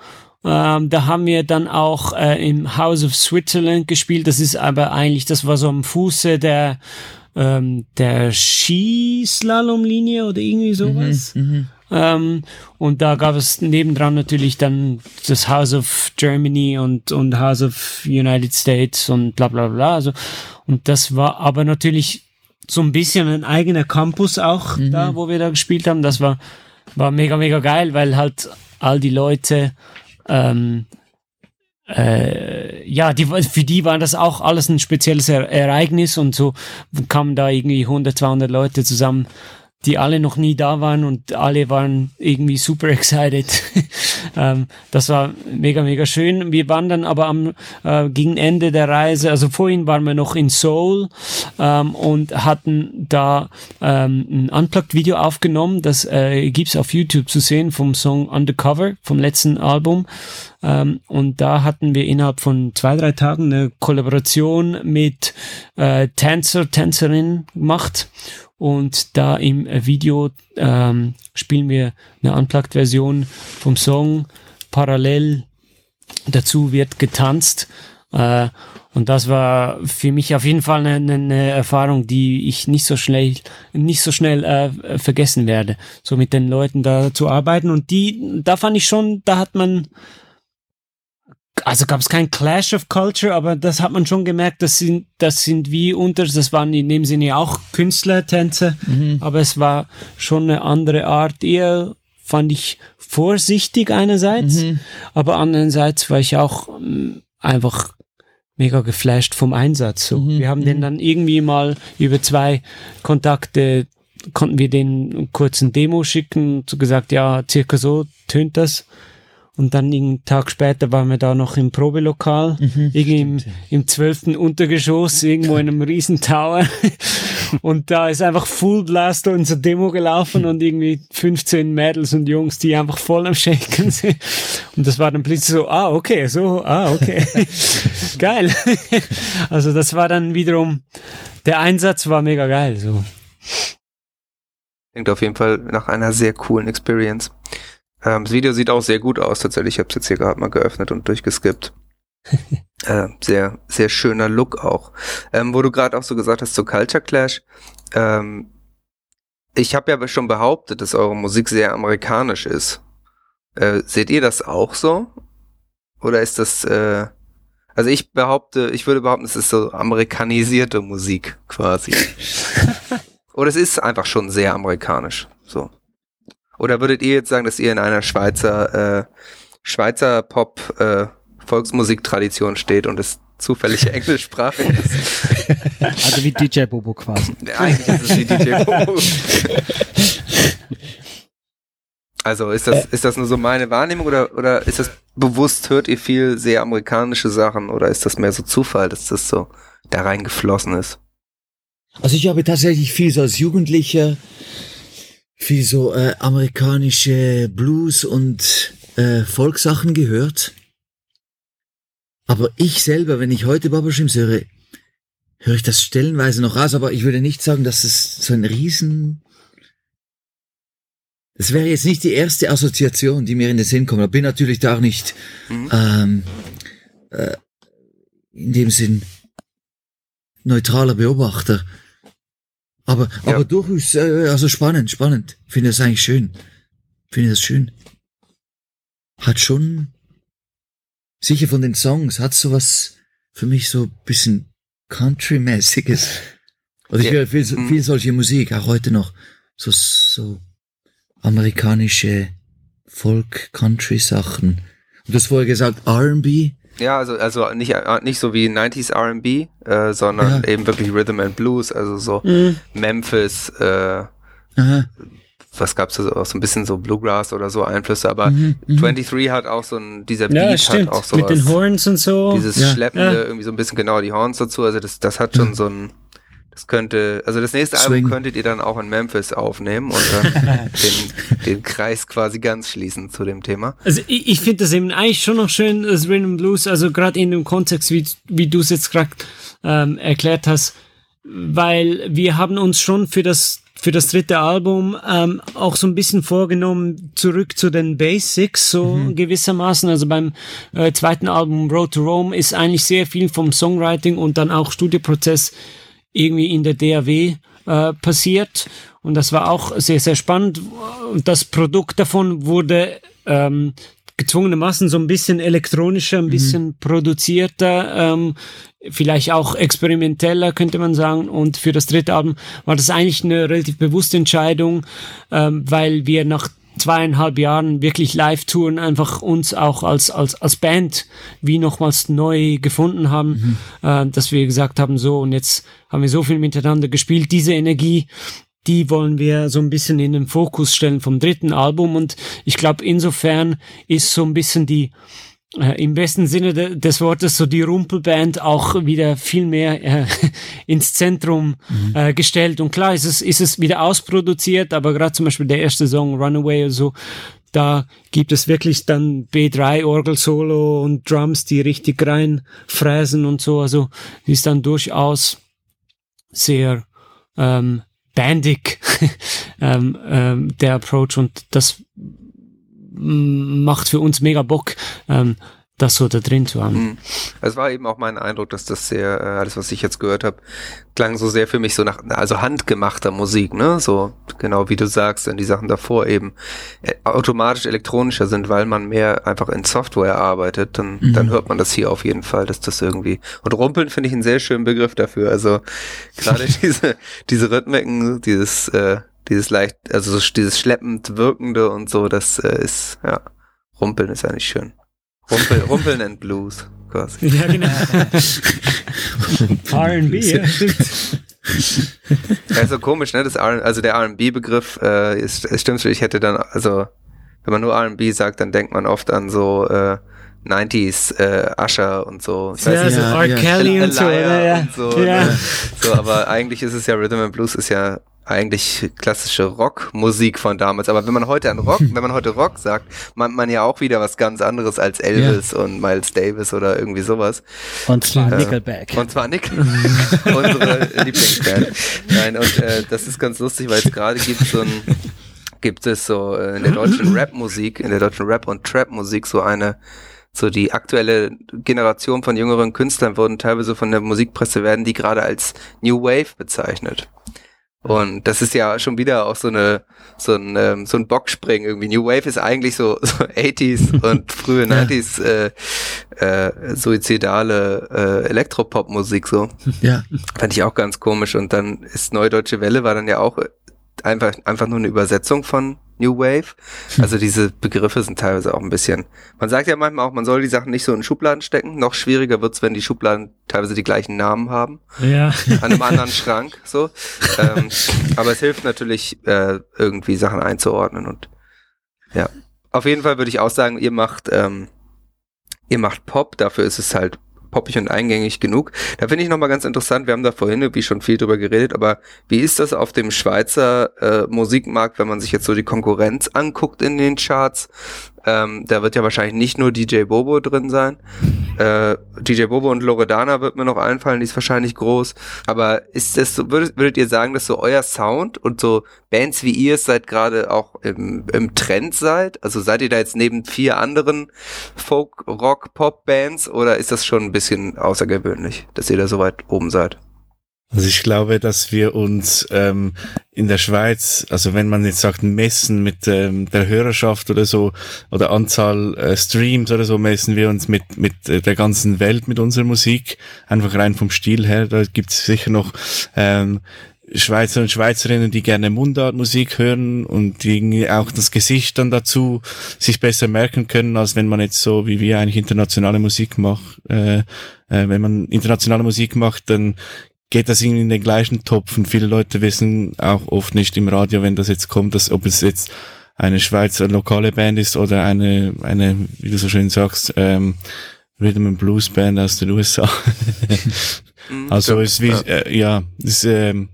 Ähm, da haben wir dann auch äh, im House of Switzerland gespielt. Das ist aber eigentlich, das war so am Fuße der ähm, der Skislalomlinie oder irgendwie sowas. Mhm, mhm, ähm, und da gab es nebendran natürlich dann das House of Germany und, und House of United States und bla bla bla. Also, und das war aber natürlich so ein bisschen ein eigener Campus auch mhm. da, wo wir da gespielt haben. Das war, war mega, mega geil, weil halt all die Leute ähm, äh, ja, die, für die war das auch alles ein spezielles Ereignis und so kamen da irgendwie 100, 200 Leute zusammen die alle noch nie da waren und alle waren irgendwie super excited. ähm, das war mega, mega schön. Wir waren dann aber am äh, gegen Ende der Reise, also vorhin waren wir noch in Seoul ähm, und hatten da ähm, ein Unplugged-Video aufgenommen. Das äh, gibt's auf YouTube zu sehen vom Song Undercover vom letzten Album. Ähm, und da hatten wir innerhalb von zwei, drei Tagen eine Kollaboration mit äh, Tänzer, Tänzerin gemacht. Und da im Video ähm, spielen wir eine Unplugged-Version vom Song. Parallel dazu wird getanzt. Äh, und das war für mich auf jeden Fall eine, eine Erfahrung, die ich nicht so schnell, nicht so schnell äh, vergessen werde. So mit den Leuten da zu arbeiten. Und die, da fand ich schon, da hat man also gab es kein Clash of Culture, aber das hat man schon gemerkt, das sind, das sind wie unter, das waren in dem Sinne auch Künstlertänze, mhm. aber es war schon eine andere Art, eher fand ich vorsichtig einerseits, mhm. aber andererseits war ich auch ähm, einfach mega geflasht vom Einsatz. So. Mhm. Wir haben den mhm. dann irgendwie mal über zwei Kontakte konnten wir den kurzen Demo schicken, so gesagt, ja, circa so tönt das. Und dann einen Tag später waren wir da noch im Probelokal, mhm, irgendwie im, im zwölften Untergeschoss, irgendwo in einem riesen Tower. und da ist einfach Full Blast unser Demo gelaufen und irgendwie 15 Mädels und Jungs, die einfach voll am Shaken sind. Und das war dann plötzlich so, ah, okay, so, ah, okay. geil. also das war dann wiederum, der Einsatz war mega geil, so. Klingt auf jeden Fall nach einer sehr coolen Experience. Ähm, das Video sieht auch sehr gut aus, tatsächlich. Ich habe es jetzt hier gerade mal geöffnet und durchgeskippt. äh, sehr, sehr schöner Look auch. Ähm, wo du gerade auch so gesagt hast, zu Culture Clash. Ähm, ich habe ja schon behauptet, dass eure Musik sehr amerikanisch ist. Äh, seht ihr das auch so? Oder ist das, äh, also ich behaupte, ich würde behaupten, es ist so amerikanisierte Musik quasi. Oder es ist einfach schon sehr amerikanisch. So. Oder würdet ihr jetzt sagen, dass ihr in einer Schweizer, äh, Schweizer Pop, äh, Volksmusiktradition steht und es zufällig englischsprachig ist. Also wie DJ Bobo quasi. Eigentlich ist es wie DJ Bobo. Also ist das, ist das nur so meine Wahrnehmung oder, oder ist das bewusst, hört ihr viel sehr amerikanische Sachen oder ist das mehr so Zufall, dass das so da reingeflossen ist? Also ich habe tatsächlich viel so als Jugendlicher, viel so äh, amerikanische Blues und äh, Volkssachen gehört. Aber ich selber, wenn ich heute Baba Shims höre, höre ich das stellenweise noch raus, aber ich würde nicht sagen, dass es so ein Riesen... Das wäre jetzt nicht die erste Assoziation, die mir in den Sinn kommt. Ich bin natürlich da auch nicht Mhm. ähm, äh, in dem Sinn neutraler Beobachter. Aber, Ja. aber durchaus, äh, also spannend, spannend. Finde das eigentlich schön. Finde das schön. Hat schon, sicher von den Songs, hat sowas für mich so ein bisschen Country-mäßiges. Also ich Ja. höre viel, so- Mhm. viel solche Musik, auch heute noch. So, so amerikanische Folk-Country-Sachen. Und du hast vorher gesagt, R&B. Ja, also, also nicht, äh, nicht so wie 90s R&B, äh, sondern Ja. eben wirklich Rhythm and Blues, also so Mhm. Memphis, äh, Aha. was gab's da so, auch so ein bisschen so Bluegrass oder so Einflüsse, aber Mhm, mhm. 23 hat auch so ein, dieser Ja, Beat stimmt. hat auch so Mit den Horns und so. dieses Ja. Schleppende, irgendwie so ein bisschen genau die Horns dazu, also das, das hat schon so ein, das könnte, also das nächste Swing. Album könntet ihr dann auch in Memphis aufnehmen und dann den, den Kreis quasi ganz schließen zu dem Thema. Also ich, ich finde das eben eigentlich schon noch schön, das Rhythm and Blues, also gerade in dem Kontext, wie, wie du es jetzt gerade ähm, erklärt hast, weil wir haben uns schon für das für das dritte Album ähm, auch so ein bisschen vorgenommen, zurück zu den Basics, so gewissermaßen. Also beim äh, zweiten Album Road to Rome ist eigentlich sehr viel vom Songwriting und dann auch Studioprozess irgendwie in der DAW äh, passiert. Und das war auch sehr, sehr spannend. Und das Produkt davon wurde ähm, gezwungenermaßen so ein bisschen elektronischer, ein bisschen produzierter, ähm, vielleicht auch experimenteller, könnte man sagen. Und für das dritte Album war das eigentlich eine relativ bewusste Entscheidung, ähm, weil wir nach zweieinhalb Jahren wirklich Live-Touren einfach uns auch als, als, als Band wie nochmals neu gefunden haben, äh, dass wir gesagt haben, so und jetzt haben wir so viel miteinander gespielt, diese Energie, die wollen wir so ein bisschen in den Fokus stellen vom dritten Album. Und ich glaube, insofern ist so ein bisschen die, äh, im besten Sinne de des Wortes so die Rumpelband auch wieder viel mehr äh, ins Zentrum äh, gestellt. Und klar ist es, ist es wieder ausproduziert, aber gerade zum Beispiel der erste Song Runaway oder so, da gibt es wirklich dann B3 Orgel-Solo und Drums, die richtig rein fräsen und so. Also ist dann durchaus sehr ähm, bandig ähm, ähm, der Approach und das macht für uns mega Bock, ähm, das so da drin zu haben. Mhm. Es war eben auch mein Eindruck, dass das sehr, äh, alles was ich jetzt gehört habe, klang so sehr für mich so nach, also handgemachter Musik, ne? So genau wie du sagst, denn die Sachen davor eben äh, automatisch elektronischer sind, weil man mehr einfach in Software arbeitet, dann, Mhm. dann hört man das hier auf jeden Fall, dass das irgendwie. Und rumpeln finde ich einen sehr schönen Begriff dafür. Also gerade diese, diese Rhythmiken, dieses, äh, dieses leicht, also so dieses schleppend wirkende und so, das äh, ist, ja, rumpeln ist eigentlich schön. Rumpel, rumpeln and Blues, quasi. Ja, genau. R&B, ja, stimmt. Ja, ist so komisch, ne? Das R also der R&B-Begriff äh, ist, es stimmt ich hätte dann, also wenn man nur R&B sagt, dann denkt man oft an so äh, 90s äh, Usher und so. Ich Ja, so Ja, R. ja. Kelly und so, oder? Ja. und so, ja. ne? so, aber eigentlich ist es ja Rhythm and Blues ist ja eigentlich klassische Rockmusik von damals. Aber wenn man heute an Rock, wenn man heute Rock sagt, meint man ja auch wieder was ganz anderes als Elvis und Miles Davis oder irgendwie sowas. Und zwar Ja. Nickelback. Und zwar Nick, unsere Lieblingsband. Nein, und äh, das ist ganz lustig, weil es gerade gibt so ein, gibt es so äh, in der deutschen Rap-Musik, in der deutschen Rap- und Trap-Musik so eine, so die aktuelle Generation von jüngeren Künstlern wurden teilweise von der Musikpresse werden die gerade als New Wave bezeichnet. Und das ist ja schon wieder auch so eine, so ein, ähm, so ein Bockspringen irgendwie. New Wave ist eigentlich so, so 80s und frühe Ja. 90s äh, äh, suizidale äh, Elektropop-Musik so. Ja. Fand ich auch ganz komisch. Und dann ist Neue Deutsche Welle war dann ja auch einfach, einfach nur eine Übersetzung von New Wave. Also diese Begriffe sind teilweise auch ein bisschen. Man sagt ja manchmal auch, man soll die Sachen nicht so in Schubladen stecken. Noch schwieriger wird's, wenn die Schubladen teilweise die gleichen Namen haben. Ja. An einem anderen Schrank. So. Ähm, aber es hilft natürlich, äh, irgendwie Sachen einzuordnen und ja. Auf jeden Fall würde ich auch sagen, ihr macht, ähm, ihr macht Pop, dafür ist es halt poppig und eingängig genug. Da finde ich nochmal ganz interessant, wir haben da vorhin irgendwie schon viel drüber geredet, aber wie ist das auf dem Schweizer äh, Musikmarkt, wenn man sich jetzt so die Konkurrenz anguckt in den Charts? Ähm, da wird ja wahrscheinlich nicht nur DJ Bobo drin sein. Äh, DJ Bobo und Loredana wird mir noch einfallen, die ist wahrscheinlich groß. Aber ist das so, würdet, würdet ihr sagen, dass so euer Sound und so Bands wie ihr es seid gerade auch im, im Trend seid? Also seid ihr da jetzt neben vier anderen Folk, Rock, Pop Bands oder ist das schon ein bisschen außergewöhnlich, dass ihr da so weit oben seid? Also ich glaube, dass wir uns ähm, in der Schweiz, also wenn man jetzt sagt, messen mit ähm, der Hörerschaft oder so oder Anzahl äh, Streams oder so, messen wir uns mit mit äh, der ganzen Welt mit unserer Musik, einfach rein vom Stil her. Da gibt es sicher noch ähm, Schweizer und Schweizerinnen, die gerne Mundartmusik hören und die auch das Gesicht dann dazu sich besser merken können, als wenn man jetzt so wie wir eigentlich internationale Musik macht. Äh, äh, wenn man internationale Musik macht, dann geht das irgendwie in den gleichen Topf und viele Leute wissen auch oft nicht im Radio, wenn das jetzt kommt, dass ob es jetzt eine Schweizer lokale Band ist oder eine, eine, wie du so schön sagst, ähm, Rhythm and Blues Band aus den USA. Mhm, also es wie, ja. äh, ja, ist, ähm,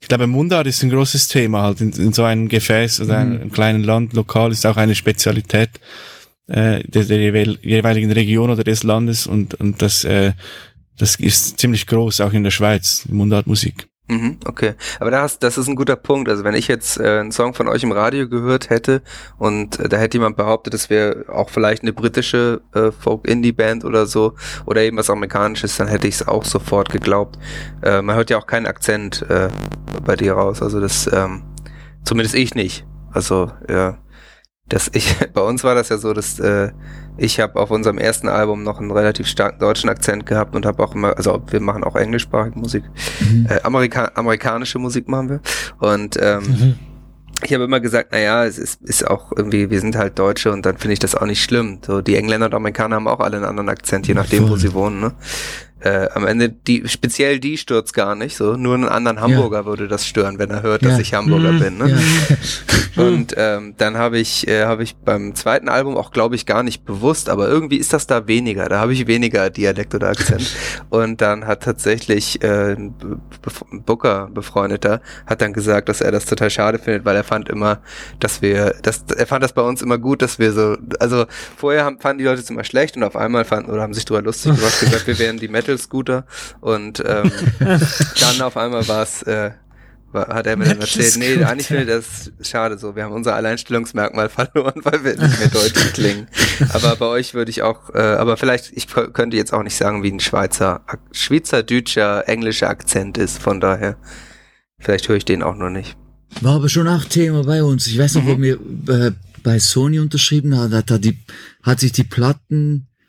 ich glaube, Mundart ist ein großes Thema halt in, in so einem Gefäß oder Mhm. einem kleinen Land. Lokal ist auch eine Spezialität äh, der, der jeweil- jeweiligen Region oder des Landes und und das äh, das ist ziemlich groß auch in der Schweiz Mundartmusik. Mhm, okay. Aber da hast, das ist ein guter Punkt. Also wenn ich jetzt äh, einen Song von euch im Radio gehört hätte und äh, da hätte jemand behauptet, das wäre auch vielleicht eine britische äh, Folk-Indie-Band oder so oder eben was Amerikanisches, dann hätte ich es auch sofort geglaubt. Äh, man hört ja auch keinen Akzent äh, bei dir raus. Also das, ähm, zumindest ich nicht. Also ja, das ich bei uns war das ja so, dass äh, ich habe auf unserem ersten Album noch einen relativ starken deutschen Akzent gehabt und habe auch immer, also wir machen auch englischsprachige Musik äh, Amerika amerikanische Musik machen wir. Und ähm, ich habe immer gesagt, naja, es ist, ist auch irgendwie, wir sind halt Deutsche und dann finde ich das auch nicht schlimm. So, die Engländer und Amerikaner haben auch alle einen anderen Akzent, je nachdem, wo Voll. sie wohnen. Ne? Äh, am Ende, die, speziell die stört's gar nicht. So, nur einen anderen Hamburger würde das stören, wenn er hört, dass Ja. ich Hamburger Mhm. bin. Ne? Ja. Und ähm, dann habe ich, äh, habe ich beim zweiten Album auch, glaube ich, gar nicht bewusst, aber irgendwie ist das da weniger. Da habe ich weniger Dialekt oder Akzent. Und dann hat tatsächlich äh, ein Booker, befreundeter, hat dann gesagt, dass er das total schade findet, weil er fand immer, dass wir, dass er fand das bei uns immer gut, dass wir so, also vorher haben, fanden die Leute es immer schlecht und auf einmal fanden oder haben sich drüber lustig gemacht, gesagt, wir wären die Metal-Scooter und ähm, dann auf einmal war es äh, war, hat er mir dann erzählt, nee, eigentlich finde ich das schade so. Wir haben unser Alleinstellungsmerkmal verloren, weil wir nicht mehr deutsch klingen. Aber bei euch würde ich auch, äh, aber vielleicht, ich kö- könnte jetzt auch nicht sagen, wie ein Schweizer, Ak- Schweizerdeutscher, englischer Akzent ist. Von daher, vielleicht höre ich den auch noch nicht. War aber schon auch Thema bei uns. Ich weiß noch, wo wir äh, bei Sony unterschrieben haben, hat, hat, die, hat sich die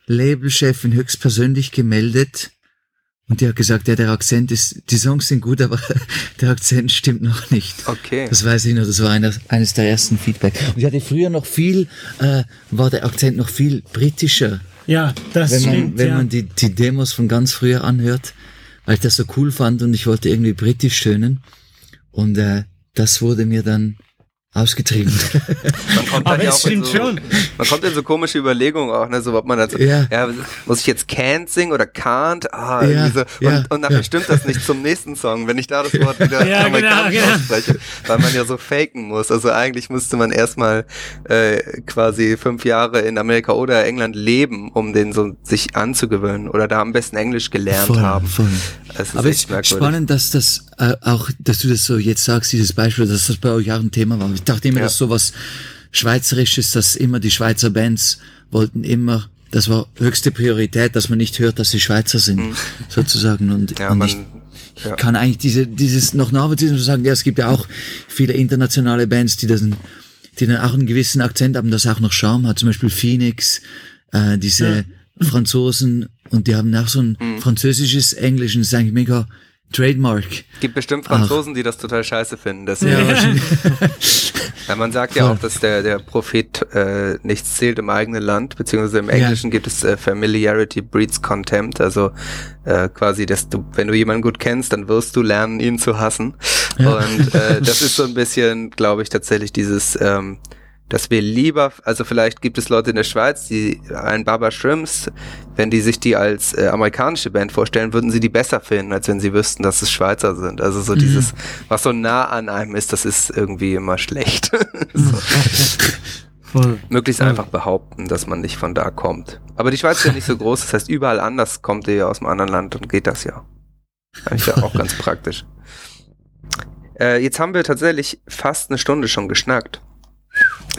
Plattenlabelchefin höchstpersönlich gemeldet und die hat gesagt, ja, der Akzent ist, die Songs sind gut, aber der Akzent stimmt noch nicht. Okay. Das weiß ich noch, das war einer, eines der ersten Feedback. Und ich hatte früher noch viel, äh, war der Akzent noch viel britischer, Ja, das wenn man, stimmt. wenn ja. man die, die Demos von ganz früher anhört, weil ich das so cool fand und ich wollte irgendwie britisch tönen. Und äh, das wurde mir dann ausgetrieben. Man kommt Aber dann ja es auch in stimmt so, schon. Man kommt in so komische Überlegungen auch, ne, so ob man dann so, Ja. ja, muss ich jetzt can't singen oder can't? Ah, Ja, so. ja, und, und nachher ja. stimmt das nicht zum nächsten Song, wenn ich da das Wort wieder Ja, genau, amerikanisch genau. ausspreche, weil man ja so faken muss. Also eigentlich müsste man erstmal äh, quasi fünf Jahre in Amerika oder England leben, um den so sich anzugewöhnen oder da am besten Englisch gelernt Voll, haben. voll. Das ist Aber es ist merkwürdig. spannend, dass das äh, auch, dass du das so jetzt sagst, dieses Beispiel, dass das bei euch auch ein Thema war. Ich dachte immer, Ja. dass sowas Schweizerisches, dass immer die Schweizer Bands wollten immer, das war höchste Priorität, dass man nicht hört, dass sie Schweizer sind, sozusagen. Und, Mhm. Ja, und man, ich ja. kann eigentlich diese, dieses noch nachvollziehen und sagen, ja, es gibt ja auch viele internationale Bands, die das, die dann auch einen gewissen Akzent haben, das auch noch Charme hat, zum Beispiel Phoenix, äh, diese Franzosen und die haben auch so ein Mhm. französisches Englisch und das ist eigentlich mega Trademark. Gibt bestimmt Franzosen, Ach. die das total scheiße finden. Deswegen. Ja, man sagt ja auch, dass der, der Prophet äh, nichts zählt im eigenen Land, beziehungsweise im Englischen ja. gibt es äh, Familiarity breeds Contempt, also äh, quasi, dass du, wenn du jemanden gut kennst, dann wirst du lernen, ihn zu hassen. Ja. Und äh, das ist so ein bisschen, glaube ich, tatsächlich dieses ähm, dass wir lieber, also vielleicht gibt es Leute in der Schweiz, die ein Baba Shrimps, wenn die sich die als äh, amerikanische Band vorstellen, würden sie die besser finden, als wenn sie wüssten, dass es Schweizer sind. Also so mhm. dieses, was so nah an einem ist, das ist irgendwie immer schlecht. so. Voll. Möglichst Voll. einfach behaupten, dass man nicht von da kommt. Aber die Schweiz ist ja nicht so groß, das heißt, überall anders kommt ihr ja aus einem anderen Land und geht das ja. Eigentlich ja auch ganz praktisch. Äh, jetzt haben wir tatsächlich fast eine Stunde schon geschnackt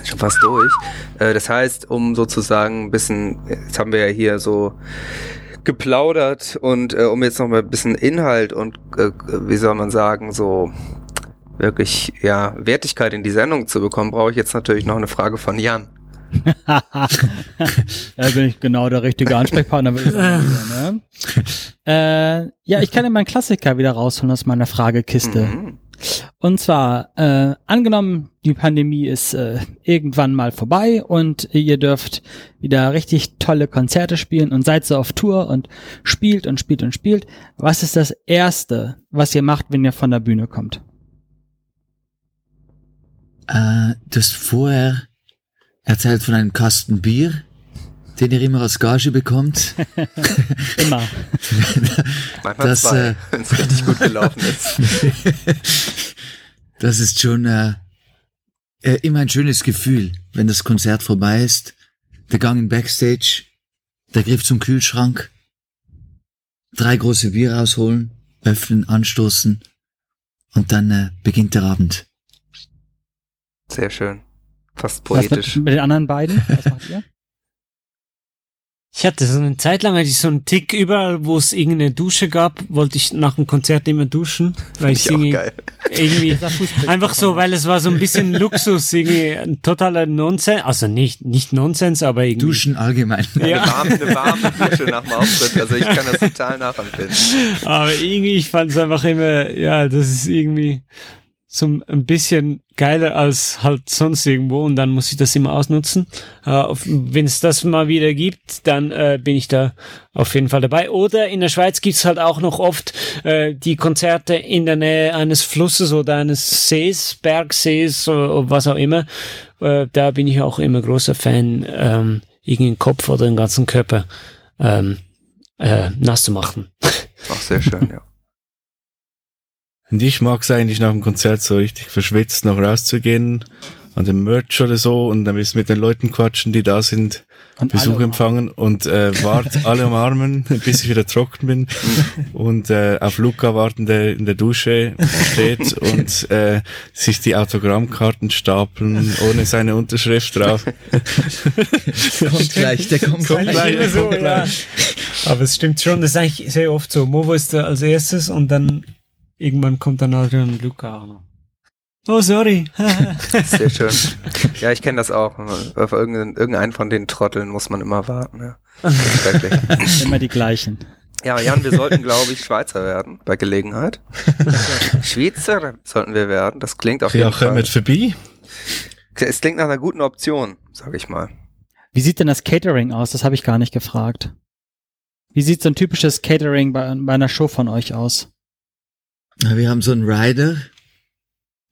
schon fast durch. Äh, das heißt, um sozusagen ein bisschen, jetzt haben wir ja hier so geplaudert und äh, um jetzt noch mal ein bisschen Inhalt und äh, wie soll man sagen, so wirklich ja Wertigkeit in die Sendung zu bekommen, brauche ich jetzt natürlich noch eine Frage von Jan. da bin ich genau der richtige Ansprechpartner. Sagen, ne? äh, ja, ich kann ja meinen Klassiker wieder rausholen aus meiner Fragekiste. Mhm. Und zwar, äh, angenommen, die Pandemie ist äh, irgendwann mal vorbei und ihr dürft wieder richtig tolle Konzerte spielen und seid so auf Tour und spielt und spielt und spielt. Was ist das Erste, was ihr macht, wenn ihr von der Bühne kommt? Äh, das vorher erzählt von einem Kasten Bier den ihr immer als Gage bekommt. immer. Manchmal das, zwei, äh, wenn es richtig gut gelaufen ist. das ist schon äh, äh, immer ein schönes Gefühl, wenn das Konzert vorbei ist. Der Gang in Backstage, der Griff zum Kühlschrank, drei große Bier rausholen, öffnen, anstoßen und dann äh, beginnt der Abend. Sehr schön. Fast poetisch. Was mit, mit den anderen beiden? Was macht ihr? Ich hatte so eine Zeit lang, hatte ich so einen Tick überall, wo es irgendeine Dusche gab, wollte ich nach dem Konzert immer duschen, weil ich, ich irgendwie, irgendwie einfach so, weil es war so ein bisschen Luxus, irgendwie ein totaler Nonsens, also nicht nicht Nonsens, aber irgendwie Duschen allgemein. Ja. Eine, warme, eine warme Dusche nach dem Auftritt, also ich kann das total nachempfinden. Aber irgendwie, ich fand es einfach immer, ja, das ist irgendwie so ein bisschen geiler als halt sonst irgendwo und dann muss ich das immer ausnutzen. Äh, Wenn es das mal wieder gibt, dann äh, bin ich da auf jeden Fall dabei. Oder in der Schweiz gibt's halt auch noch oft äh, die Konzerte in der Nähe eines Flusses oder eines Sees, Bergsees oder was auch immer. Äh, da bin ich auch immer großer Fan, ähm, irgendeinen Kopf oder den ganzen Körper ähm, äh, nass zu machen. Ach, sehr schön, ja. Und ich mag es eigentlich nach dem Konzert so richtig verschwitzt noch rauszugehen, an dem Merch oder so und dann mit den Leuten quatschen, die da sind, und Besuch empfangen und äh, wart alle umarmen, bis ich wieder trocken bin und äh, auf Luca warten, der in der Dusche steht und äh, sich die Autogrammkarten stapeln ohne seine Unterschrift drauf. kommt gleich, der kommt, kommt gleich. Der so, kommt gleich. Ja. Aber es stimmt schon, das ist eigentlich sehr oft so. Movo ist da als erstes und dann irgendwann kommt dann Adrian Luca auch noch. Oh, sorry. Sehr schön. Ja, ich kenne das auch. Auf irgendeinen, irgendeinen von den Trotteln muss man immer warten. Ja. immer die gleichen. Ja, Jan, wir sollten, glaube ich, Schweizer werden, bei Gelegenheit. Schweizer sollten wir werden. Das klingt auf jeden Fall. mit vorbei. Es klingt nach einer guten Option, sage ich mal. Wie sieht denn das Catering aus? Das habe ich gar nicht gefragt. Wie sieht so ein typisches Catering bei, bei einer Show von euch aus? Wir haben so einen Rider.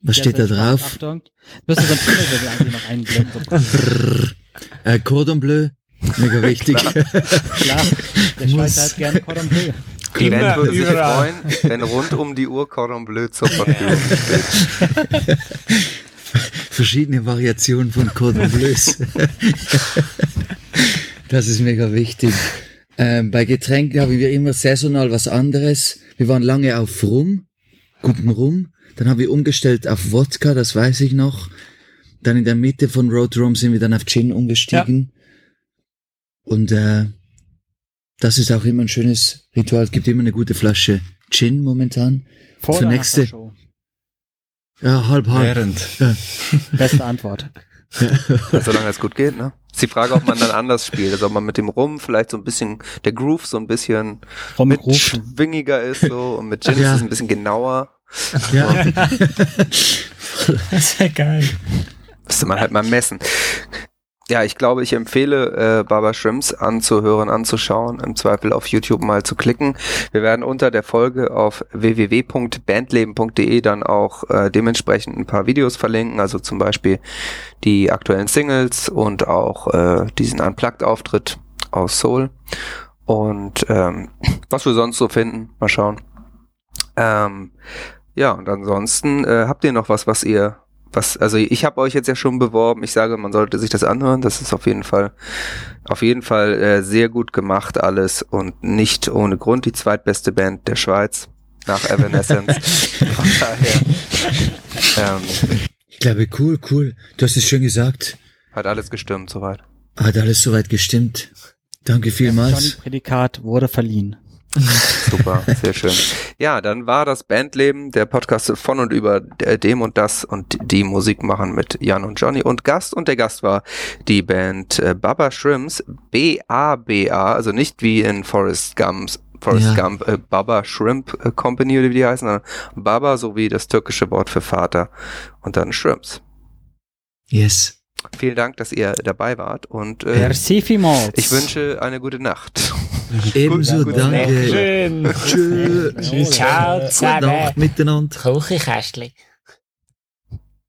Was Der steht da drauf? Achtung. Du hast so ein Tunnel, eigentlich noch einblenden. äh, Cordon Bleu. Mega wichtig. Klar, der Schweizer hat gerne Cordon Bleu. Clement würde sich freuen, wenn rund um die Uhr Cordon Bleu zur Verfügung steht. Verschiedene Variationen von Cordon Bleus. das ist mega wichtig. Ähm, bei Getränken haben wir immer saisonal was anderes. Wir waren lange auf Rum guten Rum. Dann haben wir umgestellt auf Wodka, das weiß ich noch. Dann in der Mitte von Road Rum sind wir dann auf Gin umgestiegen. Ja. Und äh, das ist auch immer ein schönes Ritual. Es gibt immer eine gute Flasche Gin momentan. Vor Zur nächste. Show? Ja, halb halb. Während. Ja. Beste Antwort. Ja. Solange es gut geht, ne? Ist die Frage, ob man dann anders spielt. Also ob man mit dem Rum vielleicht so ein bisschen, der Groove so ein bisschen schwingiger ist so und mit Gin Ja. ist es ein bisschen genauer. Ja, Das wäre geil. Müsste man halt mal messen. Ja, ich glaube, ich empfehle äh, Baba Shrimps anzuhören, anzuschauen, im Zweifel auf YouTube mal zu klicken. Wir werden unter der Folge auf www.bandleben.de dann auch äh, dementsprechend ein paar Videos verlinken, also zum Beispiel die aktuellen Singles und auch äh, diesen Unplugged-Auftritt aus Soul. Und ähm, was wir sonst so finden, mal schauen. Ähm, ja, und ansonsten äh, habt ihr noch was, was ihr was, also ich habe euch jetzt ja schon beworben. Ich sage, man sollte sich das anhören. Das ist auf jeden Fall, auf jeden Fall äh, sehr gut gemacht alles und nicht ohne Grund die zweitbeste Band der Schweiz nach Evanescence. Von daher ähm, ich glaube, cool, cool. Du hast es schön gesagt. hat alles gestimmt soweit. Hat alles soweit gestimmt. Danke vielmals. Prädikat wurde verliehen. Super, sehr schön. Ja, dann war das Bandleben, der Podcast von und über äh, dem und das und die Musik machen mit Jan und Johnny und Gast und der Gast war die Band äh, Baba Shrimps, B-A-B-A, also nicht wie in Forrest Gumps Forrest Ja. Gump, äh, Baba Shrimp äh, Company oder wie die heißen, sondern Baba sowie das türkische Wort für Vater und dann Shrimps. Yes. Vielen Dank, dass ihr dabei wart und äh, Merci vielmals. ich wünsche eine gute Nacht. Ebenso, Gut, danke. Schön. Tschö. Ciao Gute zusammen. Nacht miteinander. Kuchenkästchen.